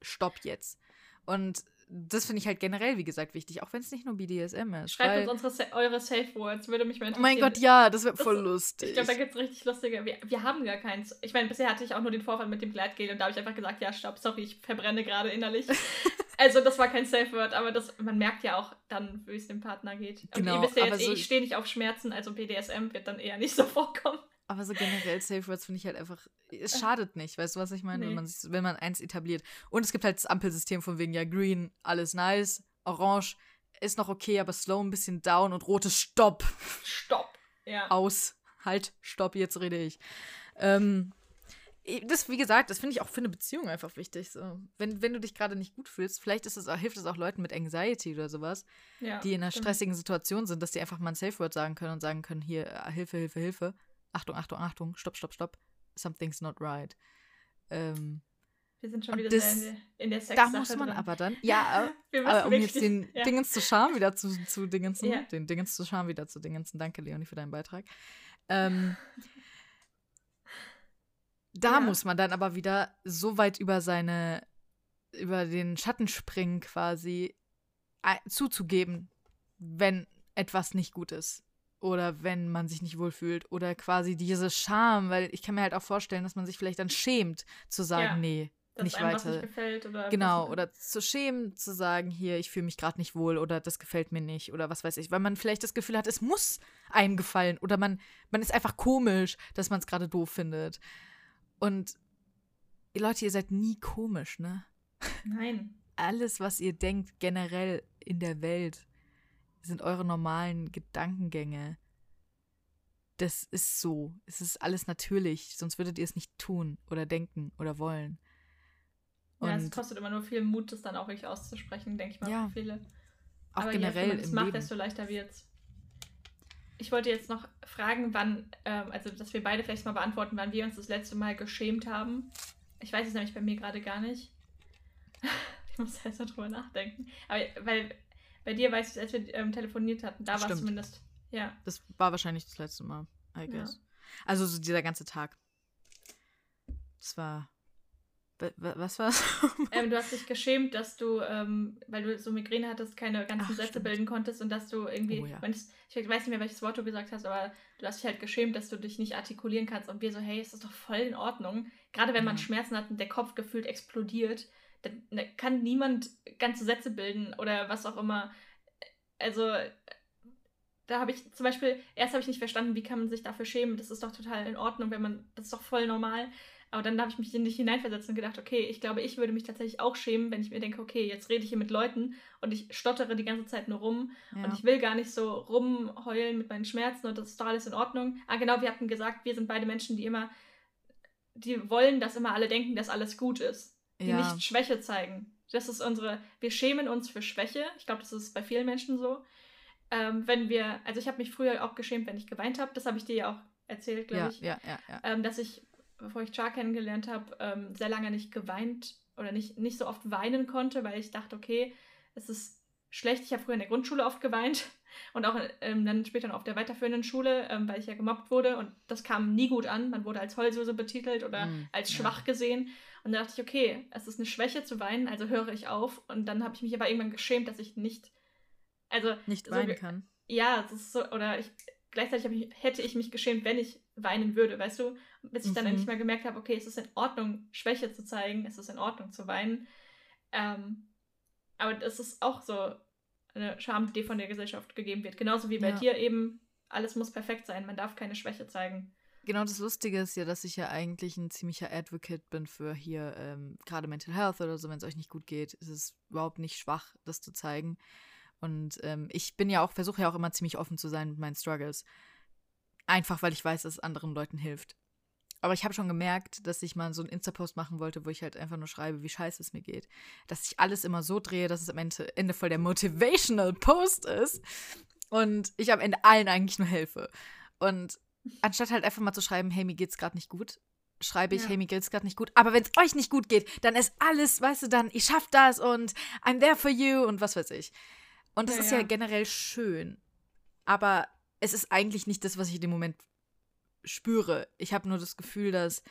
Stopp jetzt. Und das finde ich halt generell, wie gesagt, wichtig, auch wenn es nicht nur BDSM ist. Schreibt uns unsere, eure Safe Words, würde mich mal oh interessieren. mein Gott, ja, das wird Das- voll lustig. Ich glaube, da gibt es richtig lustige. Wir, wir haben gar keins. Ich meine, bisher hatte ich auch nur den Vorfall mit dem Gleitgel und da habe ich einfach gesagt, ja, stopp, sorry, ich verbrenne gerade innerlich. also das war kein Safe Word, aber das, man merkt ja auch dann, wie es dem Partner geht. Und Genau, ihr wisst ja aber jetzt, eh, so- ich stehe nicht auf Schmerzen, also BDSM wird dann eher nicht so vorkommen. Aber so generell Safe Words finde ich halt einfach, es schadet nicht, weißt du, was ich meine, Nee. wenn, man sich, wenn man eins etabliert. Und es gibt halt das Ampelsystem von wegen, ja, green, alles nice, orange ist noch okay, aber slow ein bisschen down und rotes Stopp, Stopp. Ja. aus, halt, stopp, jetzt rede ich. Ähm, das, wie gesagt, das finde ich auch für eine Beziehung einfach wichtig. So. Wenn, wenn du dich gerade nicht gut fühlst, vielleicht ist es auch, hilft es auch Leuten mit Anxiety oder sowas, ja, die in einer stimmt. stressigen Situation sind, dass die einfach mal ein Safe Word sagen können und sagen können, hier, äh, Hilfe, Hilfe, Hilfe. Achtung, Achtung, Achtung, stopp, stopp, stopp. Something's not right. Ähm, Wir sind schon wieder das- in der, in der da muss man drin. aber dann, ja, aber um jetzt den ja. Dingens zu Charme wieder zu, zu Dingensen, Ja. den Dingens zu Charme wieder zu Dingensen. Danke, Leonie, für deinen Beitrag. Ähm, da Ja. muss man dann aber wieder so weit über seine, über den Schatten springen quasi, ei- zuzugeben, wenn etwas nicht gut ist. Oder wenn man sich nicht wohlfühlt. Oder quasi diese Scham, weil ich kann mir halt auch vorstellen, dass man sich vielleicht dann schämt, zu sagen, Ja. nee, nicht weiter. nicht gefällt oder Genau, oder zu schämen, zu sagen, hier, ich fühle mich gerade nicht wohl oder das gefällt mir nicht oder was weiß ich, weil man vielleicht das Gefühl hat, es muss einem gefallen oder man, man ist einfach komisch, dass man es gerade doof findet. Und ihr Leute, ihr seid nie komisch, ne? Nein. Alles, was ihr denkt, generell in der Welt, sind eure normalen Gedankengänge. Das ist so. Es ist alles natürlich, sonst würdet ihr es nicht tun oder denken oder wollen. Ja, es Und kostet immer nur viel Mut, das dann auch wirklich auszusprechen, denke ich mal, Ja. für viele. auch Aber je generell man das macht, Leben. desto leichter wird's. Ich wollte jetzt noch fragen, wann, ähm, also dass wir beide vielleicht mal beantworten, wann wir uns das letzte Mal geschämt haben. Ich weiß es nämlich bei mir gerade gar nicht. ich muss erst mal drüber nachdenken. Aber weil bei dir weiß ich, als wir ähm, telefoniert hatten, da war es zumindest. Ja. Das war wahrscheinlich das letzte Mal, I Ja. guess. Also so dieser ganze Tag. Das war. wa- wa- Was war's? Ähm, du hast dich geschämt, dass du, ähm, weil du so Migräne hattest, keine ganzen Ach, Sätze stimmt. bilden konntest und dass du irgendwie, Oh ja. ich weiß nicht mehr, welches Wort du gesagt hast, aber du hast dich halt geschämt, dass du dich nicht artikulieren kannst und wir so, hey, es ist doch voll in Ordnung. Gerade wenn man Ja. Schmerzen hat und der Kopf gefühlt explodiert, dann kann niemand ganze Sätze bilden oder was auch immer. Also da habe ich zum Beispiel, erst habe ich nicht verstanden, wie kann man sich dafür schämen. Das ist doch total in Ordnung, wenn man, das ist doch voll normal. Aber dann habe ich mich in dich hineinversetzt und gedacht, okay, ich glaube, ich würde mich tatsächlich auch schämen, wenn ich mir denke, okay, jetzt rede ich hier mit Leuten und ich stottere die ganze Zeit nur rum Ja. und ich will gar nicht so rumheulen mit meinen Schmerzen und das ist doch alles in Ordnung. Ah, genau, wir hatten gesagt, wir sind beide Menschen, die immer, die wollen, dass immer alle denken, dass alles gut ist. Die Ja. nicht Schwäche zeigen. Das ist unsere, wir schämen uns für Schwäche. Ich glaube, das ist bei vielen Menschen so. Ähm, wenn wir, also ich habe mich früher auch geschämt, wenn ich geweint habe. Das habe ich dir ja auch erzählt, glaube ja, ich ja, ja, ja. ähm, dass ich, bevor ich Char kennengelernt habe, ähm, sehr lange nicht geweint oder nicht, nicht so oft weinen konnte, weil ich dachte, okay, es ist schlecht. Ich habe früher in der Grundschule oft geweint und auch ähm, dann später noch auf der weiterführenden Schule, ähm, weil ich ja gemobbt wurde und das kam nie gut an. Man wurde als Heulsuse betitelt oder Mm, als ja. schwach gesehen. Und da dachte ich, okay, es ist eine Schwäche zu weinen, also höre ich auf. Und dann habe ich mich aber irgendwann geschämt, dass ich nicht, also Nicht so weinen ge- kann. ja, das ist so, oder ich, gleichzeitig ich, hätte ich mich geschämt, wenn ich weinen würde, weißt du? Bis ich dann Mhm. endlich mal gemerkt habe, okay, es ist in Ordnung, Schwäche zu zeigen, es ist in Ordnung zu weinen. Ähm, aber das ist auch so eine Scham, die von der Gesellschaft gegeben wird. Genauso wie bei Ja. dir eben, alles muss perfekt sein, man darf keine Schwäche zeigen. Genau, das Lustige ist ja, dass ich ja eigentlich ein ziemlicher Advocate bin für hier ähm, gerade Mental Health oder so, wenn es euch nicht gut geht, ist es überhaupt nicht schwach, das zu zeigen. Und ähm, ich bin ja auch, versuche ja auch immer ziemlich offen zu sein mit meinen Struggles. Einfach, weil ich weiß, dass es anderen Leuten hilft. Aber ich habe schon gemerkt, dass ich mal so einen Insta-Post machen wollte, wo ich halt einfach nur schreibe, wie scheiße es mir geht. Dass ich alles immer so drehe, dass es am Ende, Ende voll der Motivational Post ist. Und ich am Ende allen eigentlich nur helfe. Und anstatt halt einfach mal zu schreiben, hey, mir geht's gerade nicht gut, schreibe ich, Ja. hey, mir geht's gerade nicht gut. Aber wenn es euch nicht gut geht, dann ist alles, weißt du, dann, ich schaff das und I'm there for you und was weiß ich. Und das Ja, ist ja ja. generell schön. Aber es ist eigentlich nicht das, was ich in dem Moment spüre. Ich habe nur das Gefühl, dass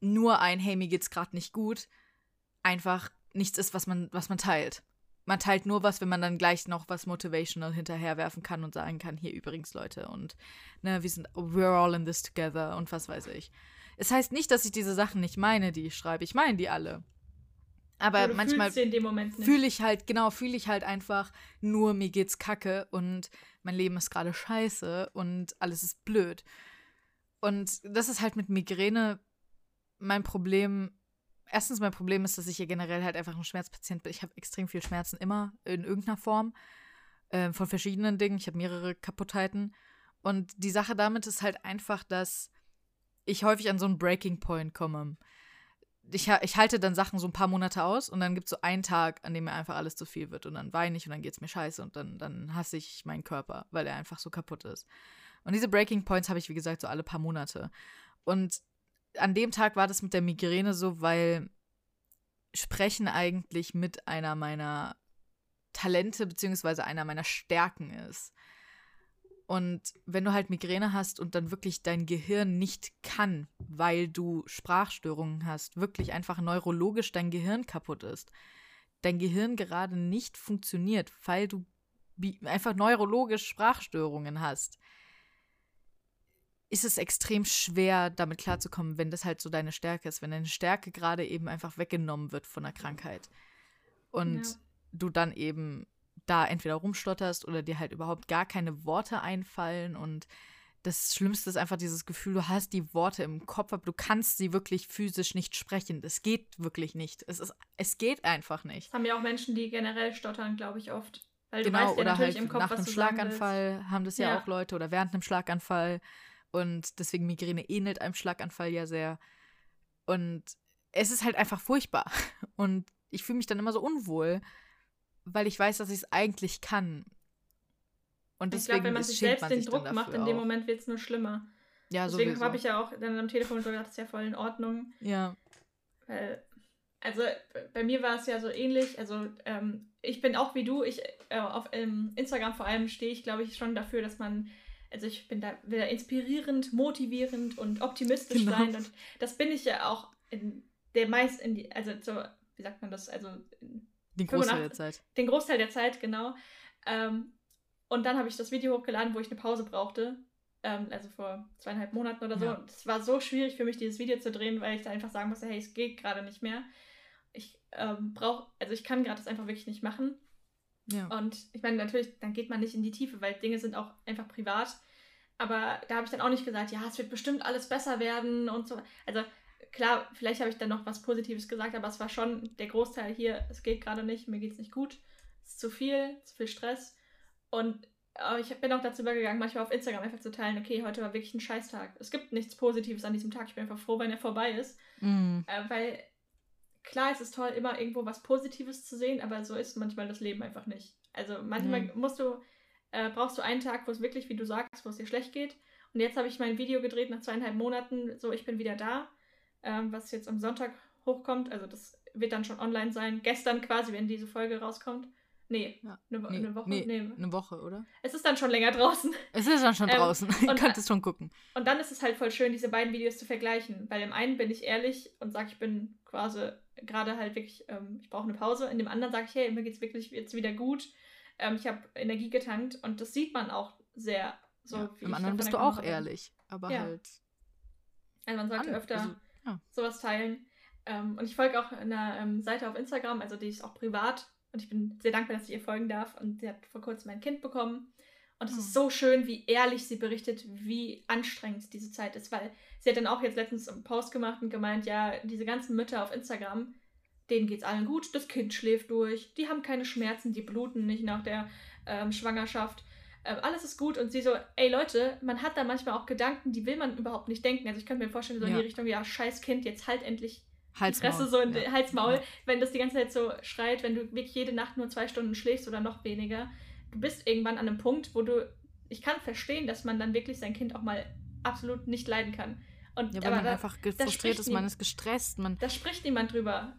nur ein, hey, mir geht's gerade nicht gut, einfach nichts ist, was man, was man teilt. Man teilt nur was, wenn man dann gleich noch was motivational hinterherwerfen kann und sagen kann, hier übrigens, Leute, und ne, wir sind, we're all in this together und was weiß ich. Es heißt nicht, dass ich diese Sachen nicht meine, die ich schreibe. Ich meine die alle. Aber du manchmal fühle ich halt, genau, fühle ich halt einfach nur, mir geht's kacke und mein Leben ist gerade scheiße und alles ist blöd. Und das ist halt mit Migräne mein Problem. Erstens, mein Problem ist, dass ich hier generell halt einfach ein Schmerzpatient bin. Ich habe extrem viel Schmerzen immer in irgendeiner Form. ähm, von verschiedenen Dingen. Ich habe mehrere Kaputtheiten. Und die Sache damit ist halt einfach, dass ich häufig an so einen Breaking Point komme. Ich, ich halte dann Sachen so ein paar Monate aus und dann gibt es so einen Tag, an dem mir einfach alles zu viel wird und dann weine ich und dann geht es mir scheiße und dann, dann hasse ich meinen Körper, weil er einfach so kaputt ist. Und diese Breaking Points habe ich, wie gesagt, so alle paar Monate. Und an dem Tag war das mit der Migräne so, weil Sprechen eigentlich mit einer meiner Talente beziehungsweise einer meiner Stärken ist. Und wenn du halt Migräne hast und dann wirklich dein Gehirn nicht kann, weil du Sprachstörungen hast, wirklich einfach neurologisch dein Gehirn kaputt ist, dein Gehirn gerade nicht funktioniert, weil du einfach neurologisch Sprachstörungen hast, ist es extrem schwer, damit klarzukommen, wenn das halt so deine Stärke ist, wenn deine Stärke gerade eben einfach weggenommen wird von der Krankheit. Und ja. du dann eben da entweder rumstotterst oder dir halt überhaupt gar keine Worte einfallen und das Schlimmste ist einfach dieses Gefühl, du hast die Worte im Kopf, aber du kannst sie wirklich physisch nicht sprechen. Das geht wirklich nicht. Es, ist, es geht einfach nicht. Das haben ja auch Menschen, die generell stottern, glaube ich, oft. Weil genau, du weißt ja oder halt im Kopf, nach einem Schlaganfall haben das ja, ja, auch Leute oder während einem Schlaganfall. Und deswegen Migräne ähnelt einem Schlaganfall ja sehr. Und es ist halt einfach furchtbar. Und ich fühle mich dann immer so unwohl, weil ich weiß, dass ich es eigentlich kann. Und deswegen ich glaube, wenn man sich selbst man den Druck macht, in dem. Moment wird es nur schlimmer. Ja, Deswegen habe ich ja auch dann am Telefon so gedacht, das ist ja voll in Ordnung. Ja. Weil, also bei mir war es ja so ähnlich. Also ähm, ich bin auch wie du. Ich äh, auf ähm, Instagram vor allem stehe ich, glaube ich, schon dafür, dass man also ich bin da wieder inspirierend, motivierend und optimistisch genau. sein. Und das bin ich ja auch in der meist in die, also so, wie sagt man das? Also den Großteil der Zeit. Den Großteil der Zeit, genau. Ähm, und dann habe ich das Video hochgeladen, wo ich eine Pause brauchte. Ähm, also vor zweieinhalb Monaten oder so. Ja. Und es war so schwierig für mich, dieses Video zu drehen, weil ich da einfach sagen musste, hey, es geht gerade nicht mehr. Ich ähm, brauche, also ich kann gerade das einfach wirklich nicht machen. Ja. Und ich meine, natürlich, dann geht man nicht in die Tiefe, weil Dinge sind auch einfach privat. Aber da habe ich dann auch nicht gesagt, ja, es wird bestimmt alles besser werden und so. Also klar, vielleicht habe ich dann noch was Positives gesagt, aber es war schon der Großteil hier, es geht gerade nicht, mir geht es nicht gut, es ist zu viel, zu viel Stress. Und äh, ich bin auch dazu übergegangen, manchmal auf Instagram einfach zu teilen, okay, heute war wirklich ein Scheißtag. Es gibt nichts Positives an diesem Tag. Ich bin einfach froh, wenn er vorbei ist. Mhm. Äh, weil klar, es ist toll, immer irgendwo was Positives zu sehen, aber so ist manchmal das Leben einfach nicht. Also manchmal mhm. musst du, äh, brauchst du einen Tag, wo es wirklich, wie du sagst, wo es dir schlecht geht. Und jetzt habe ich mein Video gedreht nach zweieinhalb Monaten, so ich bin wieder da, ähm, was jetzt am Sonntag hochkommt. Also das wird dann schon online sein. Gestern quasi, wenn diese Folge rauskommt. Nee, ja. eine, nee, eine, Woche. Nee, nee, eine Woche, oder? Es ist dann schon länger draußen. Es ist dann schon ähm, draußen. Ihr könnt es schon gucken. Und dann ist es halt voll schön, diese beiden Videos zu vergleichen. Weil im einen bin ich ehrlich und sage, ich bin quasi gerade halt wirklich, ähm, ich brauche eine Pause. In dem anderen sage ich, hey, mir geht es wirklich jetzt wieder gut. Ähm, ich habe Energie getankt und das sieht man auch sehr. So, ja, Im anderen bist du auch ehrlich, aber ja. halt. Also man sollte öfter also, ja. sowas teilen. Ähm, und ich folge auch einer ähm, Seite auf Instagram, also die ist auch privat. Und ich bin sehr dankbar, dass ich ihr folgen darf. Und sie hat vor kurzem ein Kind bekommen. Und es mhm. ist so schön, wie ehrlich sie berichtet, wie anstrengend diese Zeit ist. Weil sie hat dann auch jetzt letztens einen Post gemacht und gemeint, ja, diese ganzen Mütter auf Instagram, denen geht es allen gut, das Kind schläft durch, die haben keine Schmerzen, die bluten nicht nach der ähm, Schwangerschaft. Ähm, alles ist gut und sie so, ey Leute, man hat da manchmal auch Gedanken, die will man überhaupt nicht denken. Also ich könnte mir vorstellen, so ja. in die Richtung, ja, scheiß Kind, jetzt halt endlich Halsmaul. Fresse so in ja. Halsmaul, ja. wenn das die ganze Zeit so schreit, wenn du wirklich jede Nacht nur zwei Stunden schläfst oder noch weniger. Du bist irgendwann an einem Punkt, wo du, ich kann verstehen, dass man dann wirklich sein Kind auch mal absolut nicht leiden kann. Und, ja, weil man da, einfach frustriert ist, man ist gestresst. Man da spricht niemand drüber.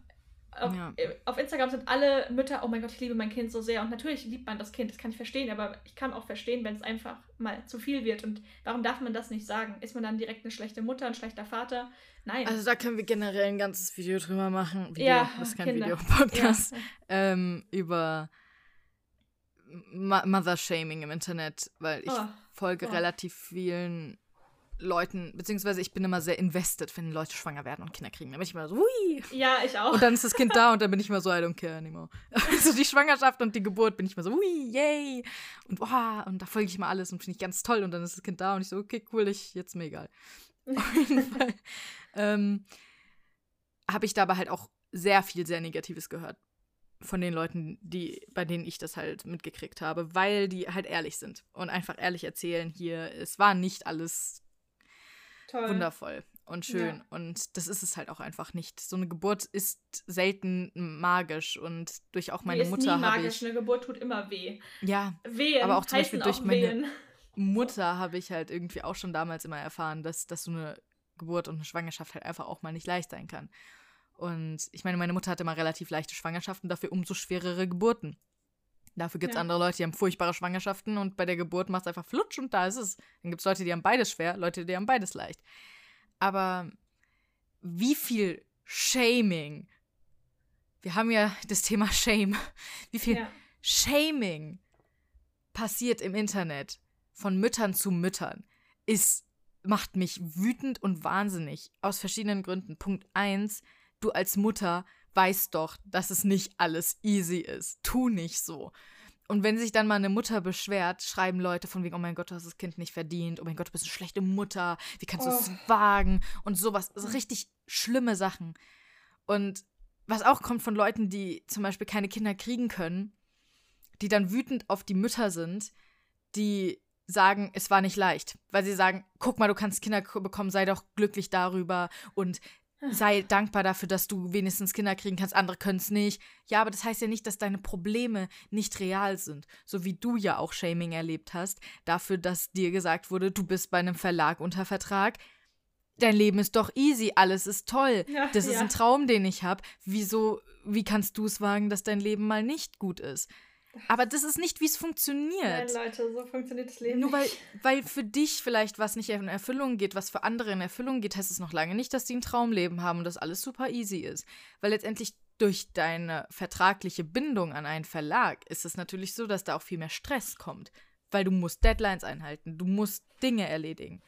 Auf, ja. Auf, Instagram sind alle Mütter, oh mein Gott, ich liebe mein Kind so sehr. Und natürlich liebt man das Kind, das kann ich verstehen, aber ich kann auch verstehen, wenn es einfach mal zu viel wird. Und warum darf man das nicht sagen? Ist man dann direkt eine schlechte Mutter, ein schlechter Vater? Nein. Also da können wir generell ein ganzes Video drüber machen. Video, ja, das ist kein Kinder. Video, Podcast. Ja. Ähm, über Mother-Shaming im Internet, weil ich oh. folge oh. relativ vielen Leuten, beziehungsweise ich bin immer sehr invested, wenn Leute schwanger werden und Kinder kriegen. Dann bin ich immer so, hui. Ja, ich auch. Und dann ist das Kind da und dann bin ich immer so, I don't care anymore. Also die Schwangerschaft und die Geburt bin ich immer so, hui, yay. Und wow, und da folge ich mal alles und finde ich ganz toll. Und dann ist das Kind da und ich so, okay, cool, ich, jetzt mir egal. Auf jeden Fall ähm, habe ich dabei halt auch sehr viel, sehr Negatives gehört von den Leuten, die, bei denen ich das halt mitgekriegt habe, weil die halt ehrlich sind und einfach ehrlich erzählen, hier, es war nicht alles Toll. wundervoll und schön. Ja. Und das ist es halt auch einfach nicht. So eine Geburt ist selten magisch und durch auch meine Die ist Mutter habe ich. Eine Geburt tut immer weh. Ja. Wehen aber auch zum Beispiel durch meine Wehen. Mutter habe ich halt irgendwie auch schon damals immer erfahren, dass, dass so eine Geburt und eine Schwangerschaft halt einfach auch mal nicht leicht sein kann. Und ich meine, meine Mutter hatte immer relativ leichte Schwangerschaften, dafür umso schwerere Geburten. Dafür gibt es ja. andere Leute, die haben furchtbare Schwangerschaften und bei der Geburt macht es einfach flutsch und da ist es. Dann gibt es Leute, die haben beides schwer, Leute, die haben beides leicht. Aber wie viel Shaming, wir haben ja das Thema Shame, wie viel ja. Shaming passiert im Internet von Müttern zu Müttern, ist macht mich wütend und wahnsinnig. Aus verschiedenen Gründen. Punkt eins, du als Mutter weißt doch, dass es nicht alles easy ist. Tu nicht so. Und wenn sich dann mal eine Mutter beschwert, schreiben Leute von wegen, oh mein Gott, du hast das Kind nicht verdient, oh mein Gott, du bist eine schlechte Mutter, wie kannst du es oh. wagen und sowas. Also richtig schlimme Sachen. Und was auch kommt von Leuten, die zum Beispiel keine Kinder kriegen können, die dann wütend auf die Mütter sind, die sagen, es war nicht leicht, weil sie sagen, guck mal, du kannst Kinder bekommen, sei doch glücklich darüber und sei dankbar dafür, dass du wenigstens Kinder kriegen kannst, andere können es nicht. Ja, aber das heißt ja nicht, dass deine Probleme nicht real sind, so wie du ja auch Shaming erlebt hast, dafür, dass dir gesagt wurde, du bist bei einem Verlag unter Vertrag. Dein Leben ist doch easy, alles ist toll. Ja, das ist ja. ein Traum, den ich habe. Wieso, wie kannst du es wagen, dass dein Leben mal nicht gut ist? Aber das ist nicht, wie es funktioniert. Nein, Leute, so funktioniert das Leben. Nur weil, weil für dich vielleicht was nicht in Erfüllung geht, was für andere in Erfüllung geht, heißt es noch lange nicht, dass die ein Traumleben haben und dass alles super easy ist. Weil letztendlich durch deine vertragliche Bindung an einen Verlag ist es natürlich so, dass da auch viel mehr Stress kommt. Weil du musst Deadlines einhalten, du musst Dinge erledigen.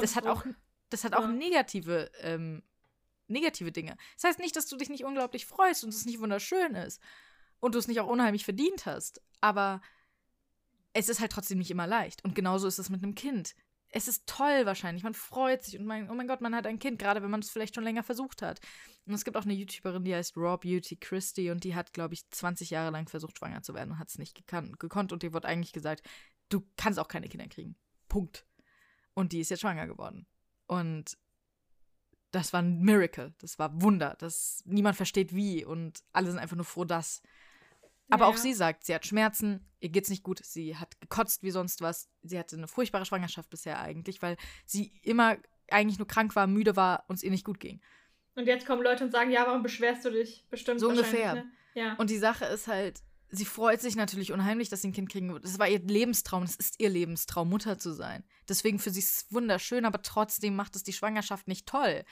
Das hat auch, das hat auch ja. negative, ähm, negative Dinge. Das heißt nicht, dass du dich nicht unglaublich freust und es nicht wunderschön ist und du es nicht auch unheimlich verdient hast. Aber es ist halt trotzdem nicht immer leicht. Und genauso ist es mit einem Kind. Es ist toll wahrscheinlich. Man freut sich und mein, oh mein Gott, man hat ein Kind, gerade wenn man es vielleicht schon länger versucht hat. Und es gibt auch eine YouTuberin, die heißt Raw Beauty Christie und die hat, glaube ich, 20 Jahre lang versucht, schwanger zu werden und hat es nicht gekonnt. Und ihr wurde eigentlich gesagt, du kannst auch keine Kinder kriegen. Punkt. Und die ist jetzt schwanger geworden. Und das war ein Miracle. Das war Wunder. Das niemand versteht wie und alle sind einfach nur froh, dass. Aber ja. auch sie sagt, sie hat Schmerzen, ihr geht's nicht gut, sie hat gekotzt wie sonst was. Sie hatte eine furchtbare Schwangerschaft bisher eigentlich, weil sie immer eigentlich nur krank war, müde war und es ihr nicht gut ging. Und jetzt kommen Leute und sagen, ja, warum beschwerst du dich? Bestimmt so ungefähr. Ne? Ja. Und die Sache ist halt, sie freut sich natürlich unheimlich, dass sie ein Kind kriegen wird. Das war ihr Lebenstraum, das ist ihr Lebenstraum, Mutter zu sein. Deswegen für sie ist es wunderschön, aber trotzdem macht es die Schwangerschaft nicht toll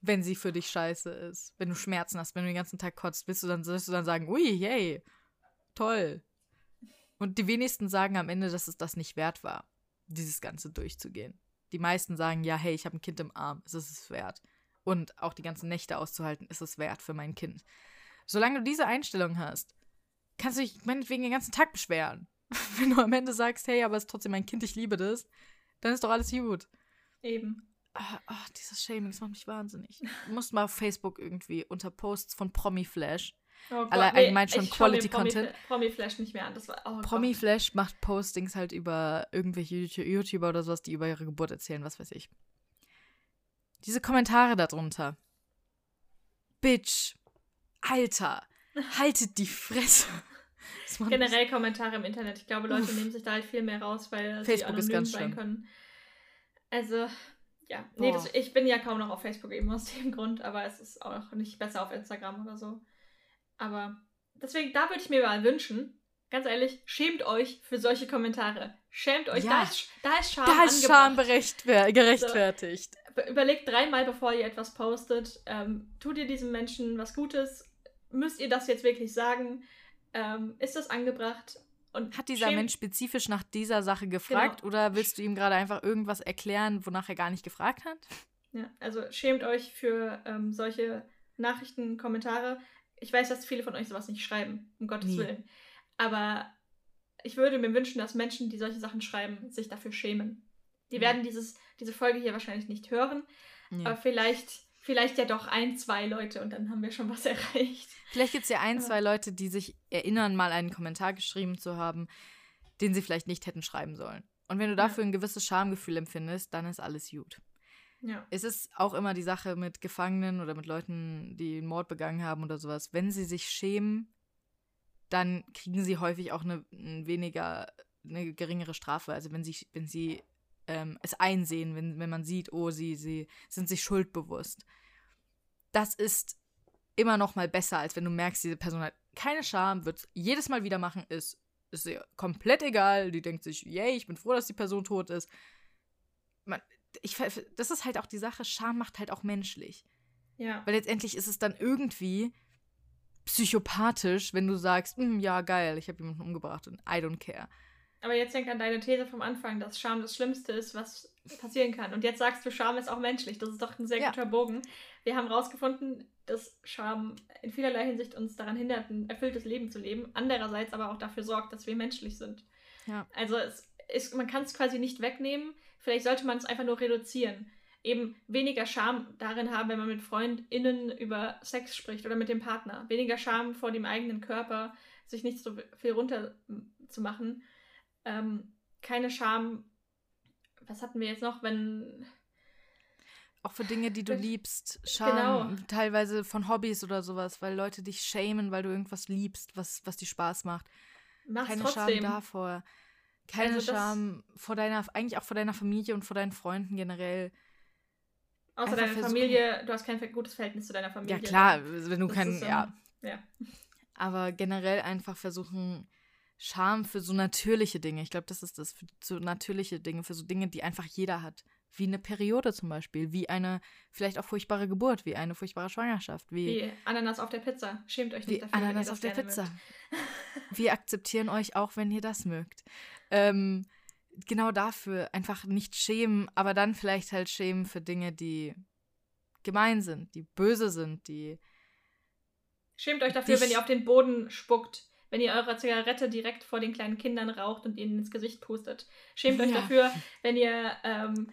wenn sie für dich scheiße ist. Wenn du Schmerzen hast, wenn du den ganzen Tag kotzt, willst du dann, sollst du dann sagen, ui, yay, toll. Und die wenigsten sagen am Ende, dass es das nicht wert war, dieses Ganze durchzugehen. Die meisten sagen, ja, hey, ich habe ein Kind im Arm, es ist es wert. Und auch die ganzen Nächte auszuhalten, ist es wert für mein Kind. Solange du diese Einstellung hast, kannst du dich meinetwegen den ganzen Tag beschweren. Wenn du am Ende sagst, hey, aber es ist trotzdem mein Kind, ich liebe das, dann ist doch alles gut. Eben. Ah, oh, dieses Shaming, das macht mich wahnsinnig. Du musst mal auf Facebook irgendwie unter Posts von Promi Flash Oh Gott, Alle, nee, allgemein schon Quality Promi, Content. Promi Flash nicht mehr an. Das war, oh Promi Gott. Flash macht Postings halt über irgendwelche YouTuber oder sowas, die über ihre Geburt erzählen, was weiß ich. Diese Kommentare darunter. Bitch. Alter. Haltet die Fresse. Generell Kommentare im Internet. Ich glaube, Leute Uff. nehmen sich da halt viel mehr raus, weil Facebook sie ist ganz sein schlimm. können. Also, ja. Nee, das, ich bin ja kaum noch auf Facebook eben aus dem Grund, aber es ist auch nicht besser auf Instagram oder so. Aber deswegen, da würde ich mir mal wünschen, ganz ehrlich, schämt euch für solche Kommentare. Schämt euch. Ja, da, ist, da ist Scham Da ist Scham gerechtfertigt. So, überlegt dreimal, bevor ihr etwas postet. Ähm, tut ihr diesem Menschen was Gutes? Müsst ihr das jetzt wirklich sagen? Ähm, ist das angebracht? Und Hat dieser Mensch spezifisch nach dieser Sache gefragt genau. oder willst du ihm gerade einfach irgendwas erklären, wonach er gar nicht gefragt hat? Ja, also schämt euch für ähm, solche Nachrichten, Kommentare ich weiß, dass viele von euch sowas nicht schreiben, um Gottes Nie. Willen. Aber ich würde mir wünschen, dass Menschen, die solche Sachen schreiben, sich dafür schämen. Die ja. werden dieses, diese Folge hier wahrscheinlich nicht hören, ja. aber vielleicht, vielleicht ja doch ein, zwei Leute und dann haben wir schon was erreicht. Vielleicht gibt es ja ein, zwei Leute, die sich erinnern, mal einen Kommentar geschrieben zu haben, den sie vielleicht nicht hätten schreiben sollen. Und wenn du dafür ja. ein gewisses Schamgefühl empfindest, dann ist alles gut. Ja. Es ist auch immer die Sache mit Gefangenen oder mit Leuten, die einen Mord begangen haben oder sowas. Wenn sie sich schämen, dann kriegen sie häufig auch eine, eine weniger, eine geringere Strafe. Also wenn sie, wenn sie ähm, es einsehen, wenn, wenn man sieht, oh, sie, sie sind sich schuldbewusst. Das ist immer noch mal besser, als wenn du merkst, diese Person hat keine Scham, wird es jedes Mal wieder machen, ist, ist ihr komplett egal. Die denkt sich, yay, ich bin froh, dass die Person tot ist. Man, ich, das ist halt auch die Sache, Scham macht halt auch menschlich. Ja. Weil letztendlich ist es dann irgendwie psychopathisch, wenn du sagst, hm, ja, geil, ich habe jemanden umgebracht und I don't care. Aber jetzt denk an deine These vom Anfang, dass Scham das Schlimmste ist, was passieren kann. Und jetzt sagst du, Scham ist auch menschlich. Das ist doch ein sehr Ja. guter Bogen. Wir haben herausgefunden, dass Scham in vielerlei Hinsicht uns daran hindert, ein erfülltes Leben zu leben. Andererseits aber auch dafür sorgt, dass wir menschlich sind. Ja. Also es ist, man kann es quasi nicht wegnehmen. Vielleicht sollte man es einfach nur reduzieren. Eben weniger Scham darin haben, wenn man mit FreundInnen über Sex spricht oder mit dem Partner. Weniger Scham vor dem eigenen Körper, sich nicht so viel runter zu machen. Ähm, keine Scham. Was hatten wir jetzt noch, wenn. Auch für Dinge, die du liebst. Scham, genau. teilweise von Hobbys oder sowas, weil Leute dich schämen, weil du irgendwas liebst, was, was dir Spaß macht. Mach's Keine trotzdem. Scham davor. Keine Also Scham vor deiner, eigentlich auch vor deiner Familie und vor deinen Freunden generell. Außer einfach deine versuchen- Familie, du hast kein gutes Verhältnis zu deiner Familie. Ja, klar, wenn du kein, ähm, ja. ja. Aber generell einfach versuchen, Scham für so natürliche Dinge. Ich glaube, das ist das, für so natürliche Dinge, für so Dinge, die einfach jeder hat. Wie eine Periode zum Beispiel, wie eine vielleicht auch furchtbare Geburt, wie eine furchtbare Schwangerschaft, wie, Wie Ananas auf der Pizza. Schämt euch nicht dafür. Ananas auf der Pizza. mögt. Wir akzeptieren euch auch, wenn ihr das mögt. Ähm, genau dafür einfach nicht schämen, aber dann vielleicht halt schämen für Dinge, die gemein sind, die böse sind, die Schämt euch dafür, wenn ihr auf den Boden spuckt, wenn ihr eure Zigarette direkt vor den kleinen Kindern raucht und ihnen ins Gesicht pustet. Schämt euch Ja. dafür, wenn ihr ähm,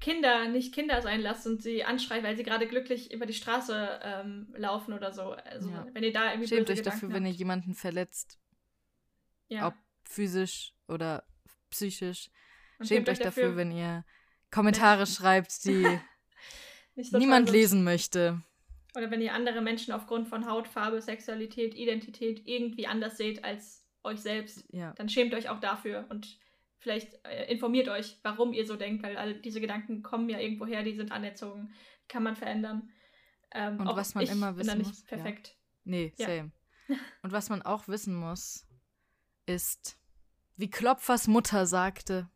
Kinder nicht Kinder sein lasst und sie anschreit, weil sie gerade glücklich über die Straße ähm, laufen oder so. Also Ja. wenn ihr da irgendwie schämt euch dafür, Gedanken wenn ihr habt. jemanden verletzt, ja. ob physisch oder psychisch. Und Schämt euch dafür, wenn ihr Kommentare schreibt, die so niemand lesen möchte. Oder wenn ihr andere Menschen aufgrund von Hautfarbe, Sexualität, Identität irgendwie anders seht als euch selbst, Ja. dann schämt euch auch dafür und vielleicht äh, informiert euch, warum ihr so denkt, weil all diese Gedanken kommen ja irgendwo her, die sind anerzogen, kann man verändern. Ähm, Und was man ich immer bin da wissen nicht muss, ja. perfekt. Nee, Ja. same. Und was man auch wissen muss, ist, wie Klopfers Mutter sagte,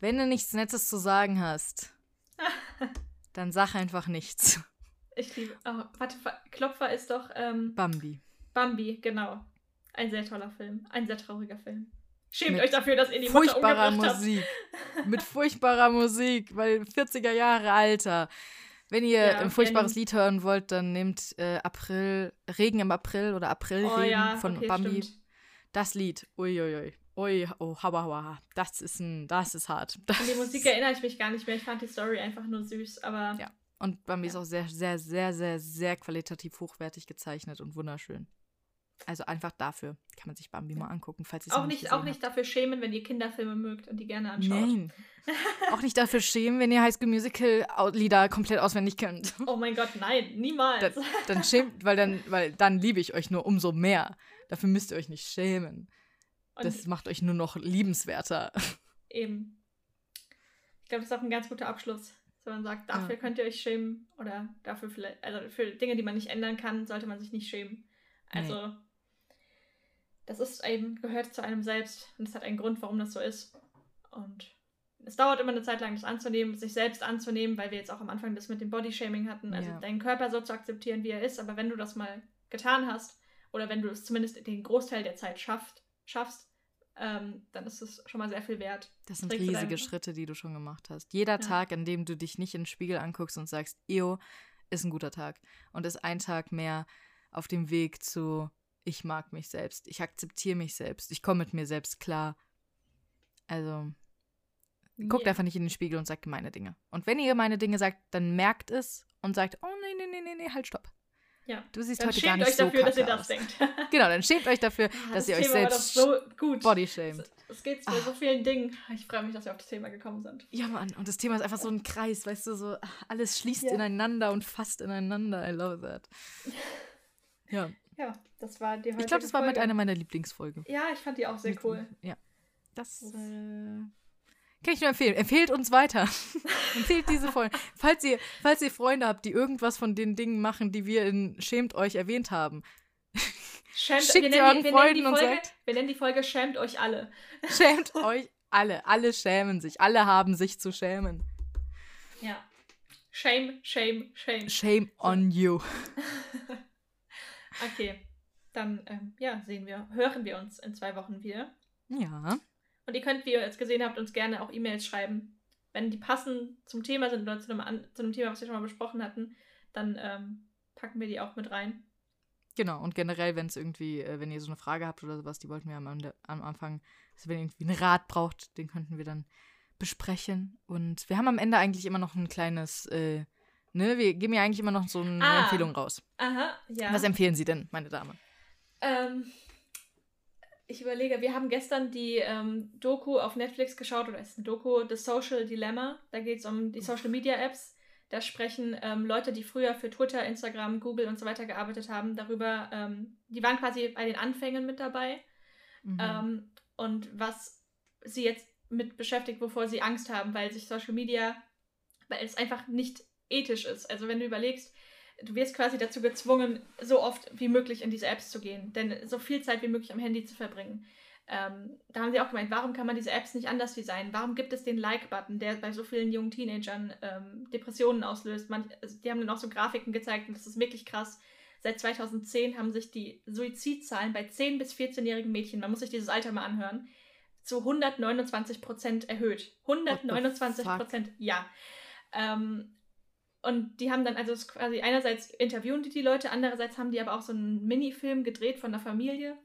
wenn du nichts Nettes zu sagen hast, dann sag einfach nichts. Ich liebe. Oh, warte, Klopfer ist doch ähm, Bambi. Bambi, genau. Ein sehr toller Film. Ein sehr trauriger Film. Schämt euch dafür, dass ihr die Mutter Furchtbarer habt. Musik. Mit furchtbarer Musik, weil 40er Jahre Alter. Wenn ihr Ja, ein furchtbares Lied hören wollt, dann nehmt äh, April, Regen im April oder Aprilregen Oh ja, von okay, Bambi. stimmt. Das Lied. Uiuiui. Ui, oh, haba, haba. Das ist ein, das ist hart. Das An die Musik erinnere ich mich gar nicht mehr. Ich fand die Story einfach nur süß, aber Ja. Und Bambi Ja. ist auch sehr, sehr, sehr, sehr, sehr qualitativ hochwertig gezeichnet und wunderschön. Also einfach dafür kann man sich Bambi mal angucken, falls ihr es auch nicht, nicht auch nicht dafür schämen, wenn ihr Kinderfilme mögt und die gerne anschaut. Nein. auch nicht dafür schämen, wenn ihr High School Musical Lieder komplett auswendig könnt. Oh mein Gott, nein, niemals. Dann, dann schämt, weil dann, weil dann liebe ich euch nur umso mehr. Dafür müsst ihr euch nicht schämen. Und Das macht euch nur noch liebenswerter. eben. Ich glaube, das ist auch ein ganz guter Abschluss. Wenn man sagt, dafür Ja. könnt ihr euch schämen oder dafür vielleicht, also für Dinge, die man nicht ändern kann, sollte man sich nicht schämen. Also, das ist eben, gehört zu einem selbst und es hat einen Grund, warum das so ist. Und es dauert immer eine Zeit lang, das anzunehmen, sich selbst anzunehmen, weil wir jetzt auch am Anfang das mit dem Bodyshaming hatten, also Ja. deinen Körper so zu akzeptieren, wie er ist. Aber wenn du das mal getan hast oder wenn du es zumindest den Großteil der Zeit schafft, schaffst, ähm, dann ist es schon mal sehr viel wert. Das sind Trägst riesige Schritte, die du schon gemacht hast. Jeder Ja. Tag, an dem du dich nicht in den Spiegel anguckst und sagst, Eo, ist ein guter Tag. Und ist ein Tag mehr auf dem Weg zu, ich mag mich selbst, ich akzeptiere mich selbst, ich komme mit mir selbst klar. Also, guckt einfach nicht in den Spiegel und sagt gemeine Dinge. Und wenn ihr gemeine Dinge sagt, dann merkt es und sagt, oh nee, nee, nee, nee, nee, halt, stopp. Ja. Du siehst Dann heute schämt gar nicht euch so dafür, dass ihr das aus. denkt. Genau, dann schämt euch dafür, Ah, dass das ihr euch Thema war selbst so gut. body shamed. Es- geht bei so vielen Dingen. Ich freue mich, dass wir auf das Thema gekommen sind. Ja, Mann, und das Thema ist einfach so ein Kreis, weißt du, so ach, alles schließt Ja. ineinander und fasst ineinander. I love that. Ja, Ja, das war die heutige ich glaube, das war mit Folge. einer meiner Lieblingsfolgen. Ja, ich fand die auch sehr cool. Ja. Das Das- äh, kann ich nur empfehlen. Empfehlt uns weiter. Empfehlt diese Folgen. Falls ihr, falls ihr Freunde habt, die irgendwas von den Dingen machen, die wir in Schämt euch erwähnt haben, Schämt, Schickt wir, euren die, Freunden und Folge, sagt- wir nennen die Folge Schämt euch alle. schämt euch alle. Alle schämen sich. Alle haben sich zu schämen. Ja. Shame, shame, shame. Shame on you. Okay. Dann, ähm, ja, sehen wir, hören wir uns in zwei Wochen wieder. Ja. Und ihr könnt, wie ihr jetzt gesehen habt, uns gerne auch E-Mails schreiben. Wenn die passen zum Thema sind oder zu einem, zu einem Thema, was wir schon mal besprochen hatten, dann ähm, packen wir die auch mit rein. Genau, und generell, wenn es irgendwie, äh, wenn ihr so eine Frage habt oder sowas, die wollten wir am, am Anfang, also wenn ihr irgendwie einen Rat braucht, den könnten wir dann besprechen. Und wir haben am Ende eigentlich immer noch ein kleines, äh, ne, wir geben ja eigentlich immer noch so eine ah, Empfehlung raus. Aha, ja. Was empfehlen Sie denn, meine Dame? Ähm, ich überlege, wir haben gestern die ähm, Doku auf Netflix geschaut, oder es ist eine Doku, The Social Dilemma. Da geht es um die Social Media Apps. Da sprechen ähm, Leute, die früher für Twitter, Instagram, Google und so weiter gearbeitet haben, darüber, ähm, die waren quasi bei den Anfängen mit dabei. Mhm. Ähm, und was sie jetzt mit beschäftigt, wovor sie Angst haben, weil sich Social Media, weil es einfach nicht ethisch ist. Also wenn du überlegst, du wirst quasi dazu gezwungen, so oft wie möglich in diese Apps zu gehen, denn so viel Zeit wie möglich am Handy zu verbringen. Ähm, da haben sie auch gemeint, warum kann man diese Apps nicht anders designen? Warum gibt es den Like-Button, der bei so vielen jungen Teenagern ähm, Depressionen auslöst? Manch, also die haben dann auch so Grafiken gezeigt und das ist wirklich krass. Seit 2010 haben sich die Suizidzahlen bei 10- bis 14-jährigen Mädchen, man muss sich dieses Alter mal anhören, zu 129 Prozent erhöht. 129 Prozent, ja. Ähm, und die haben dann also quasi einerseits interviewen die die Leute, andererseits haben die aber auch so einen Minifilm gedreht von der Familie,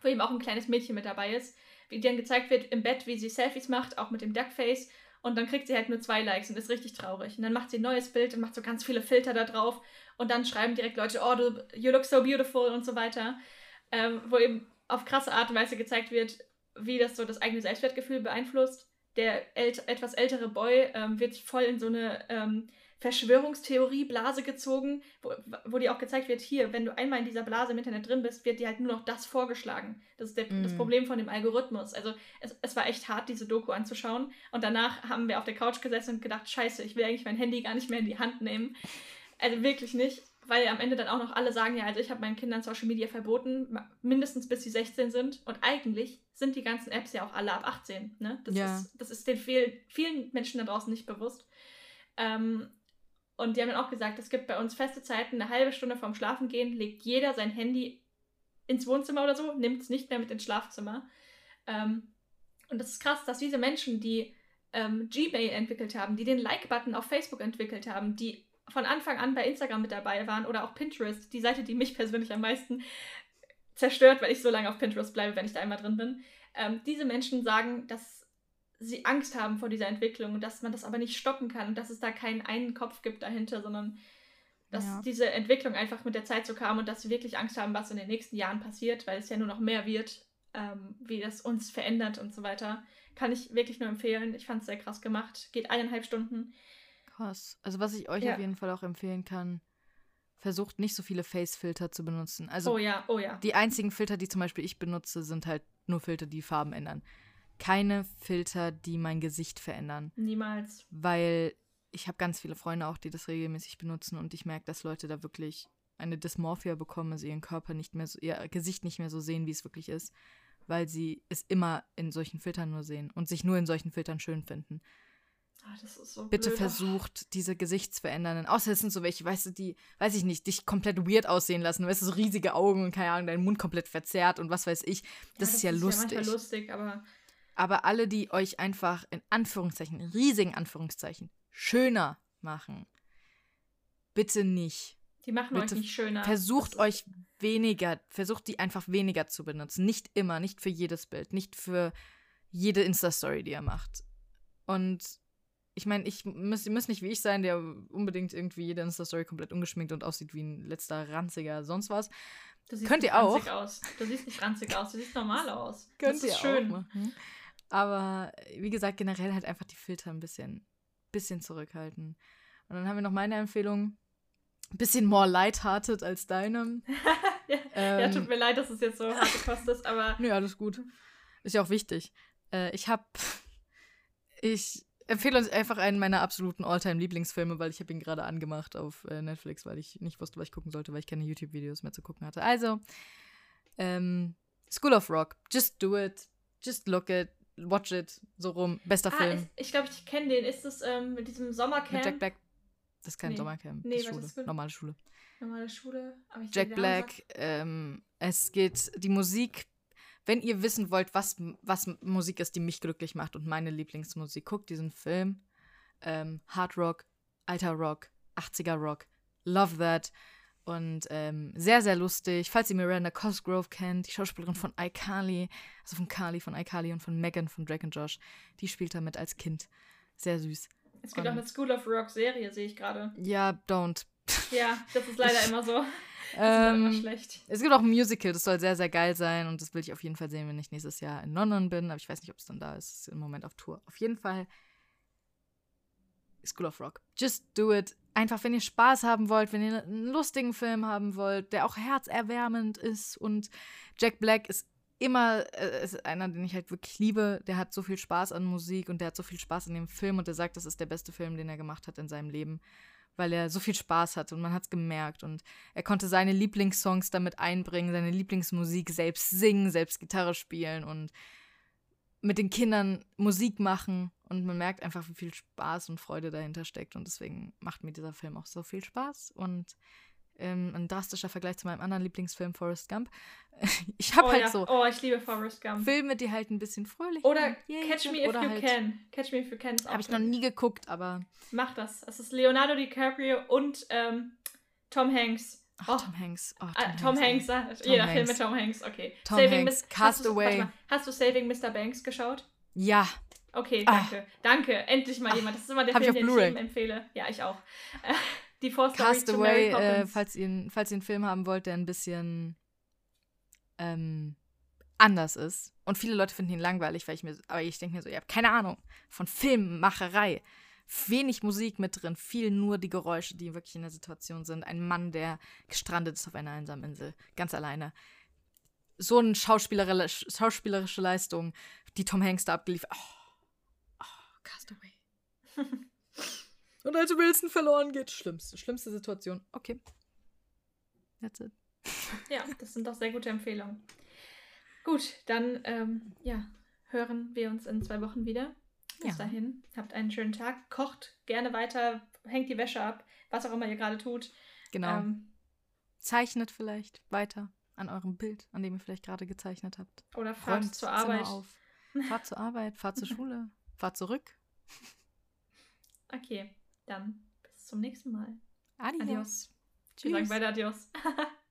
wo eben auch ein kleines Mädchen mit dabei ist, wie dann gezeigt wird im Bett, wie sie Selfies macht, auch mit dem Duckface. Und dann kriegt sie halt nur zwei Likes und ist richtig traurig. Und dann macht sie ein neues Bild und macht so ganz viele Filter da drauf. Und dann schreiben direkt Leute, oh, du, you look so beautiful und so weiter. Ähm, wo eben auf krasse Art und Weise gezeigt wird, wie das so das eigene Selbstwertgefühl beeinflusst. Der ält etwas ältere Boy ähm, wird voll in so eine ähm, Verschwörungstheorie-Blase gezogen, wo, wo dir auch gezeigt wird, hier, wenn du einmal in dieser Blase im Internet drin bist, wird dir halt nur noch das vorgeschlagen. Das ist der, mm. das Problem von dem Algorithmus. Also es, es war echt hart, diese Doku anzuschauen. Und danach haben wir auf der Couch gesessen und gedacht, scheiße, ich will eigentlich mein Handy gar nicht mehr in die Hand nehmen. Also wirklich nicht, weil am Ende dann auch noch alle sagen, ja, also ich habe meinen Kindern Social Media verboten, mindestens bis sie 16 sind. Und eigentlich sind die ganzen Apps ja auch alle ab 18. Ne? Das, ja. ist, das ist den viel, vielen Menschen da draußen nicht bewusst. Ähm, und die haben dann auch gesagt, es gibt bei uns feste Zeiten, eine halbe Stunde vorm Schlafengehen legt jeder sein Handy ins Wohnzimmer oder so, nimmt es nicht mehr mit ins Schlafzimmer. Ähm, und das ist krass, dass diese Menschen, die ähm, Gmail entwickelt haben, die den Like-Button auf Facebook entwickelt haben, die von Anfang an bei Instagram mit dabei waren oder auch Pinterest, die Seite, die mich persönlich am meisten zerstört, weil ich so lange auf Pinterest bleibe, wenn ich da einmal drin bin. Ähm, diese Menschen sagen, dass sie Angst haben vor dieser Entwicklung und dass man das aber nicht stoppen kann und dass es da keinen einen Kopf gibt dahinter, sondern dass ja. diese Entwicklung einfach mit der Zeit so kam und dass sie wirklich Angst haben, was in den nächsten Jahren passiert, weil es ja nur noch mehr wird, ähm, wie das uns verändert und so weiter. Kann ich wirklich nur empfehlen. Ich fand es sehr krass gemacht. Geht eineinhalb Stunden. Krass. Also was ich euch ja. auf jeden Fall auch empfehlen kann, versucht nicht so viele Face-Filter zu benutzen. Also oh ja, oh ja. Die einzigen Filter, die zum Beispiel ich benutze, sind halt nur Filter, die Farben ändern keine Filter, die mein Gesicht verändern. Niemals. Weil ich habe ganz viele Freunde auch, die das regelmäßig benutzen und ich merke, dass Leute da wirklich eine Dysmorphia bekommen, also ihren Körper nicht mehr so, ihr Gesicht nicht mehr so sehen, wie es wirklich ist, weil sie es immer in solchen Filtern nur sehen und sich nur in solchen Filtern schön finden. Ach, das ist so Bitte blöd. versucht, diese Gesichtsverändernden, außer es sind so welche, weißt du, die, weiß ich nicht, dich komplett weird aussehen lassen, weißt du, so riesige Augen und keine Ahnung, deinen Mund komplett verzerrt und was weiß ich. Das, ja, das ist ja ist lustig. Ja manchmal lustig, aber aber alle, die euch einfach in Anführungszeichen, riesigen Anführungszeichen, schöner machen, bitte nicht. Die machen bitte euch nicht schöner. Versucht euch weniger, versucht die einfach weniger zu benutzen. Nicht immer, nicht für jedes Bild, nicht für jede Insta-Story, die ihr macht. Und ich meine, ich muss, ihr müsst nicht wie ich sein, der unbedingt irgendwie jede Insta-Story komplett ungeschminkt und aussieht wie ein letzter ranziger sonst was. Könnt ihr auch. Aus. Du siehst nicht ranzig aus, du siehst normal aus. Könnt das ist ihr schön. auch machen. Aber wie gesagt, generell halt einfach die Filter ein bisschen, bisschen zurückhalten. Und dann haben wir noch meine Empfehlung. Ein bisschen more lighthearted als deinem. ja, ähm, ja, tut mir leid, dass es jetzt so harte Kost ist, aber. Nö, alles gut. Ist ja auch wichtig. Äh, ich habe. Ich empfehle uns einfach einen meiner absoluten All-Time-Lieblingsfilme, weil ich habe ihn gerade angemacht auf äh, Netflix, weil ich nicht wusste, was ich gucken sollte, weil ich keine YouTube-Videos mehr zu gucken hatte. Also, ähm, School of Rock. Just do it. Just look it. Watch It, so rum. Bester ah, Film. Ist, ich glaube, ich kenne den. Ist das ähm, mit diesem Sommercamp? Mit Jack Black. Das ist kein nee. Sommercamp. Nee, das ist Schule. Ist Normale Schule. Normale Schule. Jack Black. Ähm, es geht, die Musik wenn ihr wissen wollt, was, was Musik ist, die mich glücklich macht und meine Lieblingsmusik, guckt diesen Film. Ähm, Hard Rock, alter Rock, 80er Rock. Love that. Und ähm, sehr, sehr lustig. Falls ihr Miranda Cosgrove kennt, die Schauspielerin von iCarly, also von Carly von iCarly und von Megan von Drake Josh, die spielt damit als Kind. Sehr süß. Es gibt und, auch eine School of Rock Serie, sehe ich gerade. Ja, don't. Ja, das ist leider immer so. Das ähm, ist immer schlecht. Es gibt auch ein Musical, das soll sehr, sehr geil sein und das will ich auf jeden Fall sehen, wenn ich nächstes Jahr in London bin. Aber ich weiß nicht, ob es dann da ist. Es ist im Moment auf Tour. Auf jeden Fall School of Rock. Just do it. Einfach, wenn ihr Spaß haben wollt, wenn ihr einen lustigen Film haben wollt, der auch herzerwärmend ist und Jack Black ist immer äh, ist einer, den ich halt wirklich liebe. Der hat so viel Spaß an Musik und der hat so viel Spaß in dem Film und der sagt, das ist der beste Film, den er gemacht hat in seinem Leben, weil er so viel Spaß hat und man hat es gemerkt und er konnte seine Lieblingssongs damit einbringen, seine Lieblingsmusik selbst singen, selbst Gitarre spielen und mit den Kindern Musik machen und man merkt einfach, wie viel Spaß und Freude dahinter steckt und deswegen macht mir dieser Film auch so viel Spaß und ähm, ein drastischer Vergleich zu meinem anderen Lieblingsfilm Forrest Gump. Ich habe oh, halt ja. so oh, ich liebe Forrest Gump. Filme, die halt ein bisschen fröhlich Oder Catch Me If You halt, Can. Catch Me If You Can Habe ich noch nie geguckt, aber Mach das. Es ist Leonardo DiCaprio und ähm, Tom Hanks. Ach, oh. Tom Hanks. Oh, ah, Tom, ah, Hanks. Tom Hanks. Jeder Film mit Tom Hanks. Okay. Tom Saving Hanks. Castaway. Hast, hast du Saving Mr. Banks geschaut? Ja. Okay, danke. Ah. Danke. Endlich mal jemand. Das ist immer der Hab Film, den ich jedem empfehle. Ja, ich auch. Die Four Castaway, äh, falls, ihr, falls ihr einen Film haben wollt, der ein bisschen ähm, anders ist. Und viele Leute finden ihn langweilig, weil ich mir, aber ich denke mir so, ihr habt keine Ahnung von Filmmacherei. Wenig Musik mit drin, viel nur die Geräusche, die wirklich in der Situation sind. Ein Mann, der gestrandet ist auf einer einsamen Insel, ganz alleine. So eine schauspielerische, schauspielerische Leistung, die Tom Hanks da abgeliefert. Oh, oh Castaway. Und als Wilson verloren geht, schlimmste, schlimmste Situation. Okay. That's it. Ja, das sind doch sehr gute Empfehlungen. Gut, dann ähm, ja, hören wir uns in zwei Wochen wieder. Bis ja. dahin, habt einen schönen Tag, kocht gerne weiter, hängt die Wäsche ab, was auch immer ihr gerade tut. Genau. Ähm, Zeichnet vielleicht weiter an eurem Bild, an dem ihr vielleicht gerade gezeichnet habt. Oder fahrt Räumt zur Arbeit. Auf. Fahrt zur Arbeit, fahrt zur Schule, fahrt zurück. Okay. Dann bis zum nächsten Mal. Adios. Adios. Tschüss. Wir sagen beide Adios.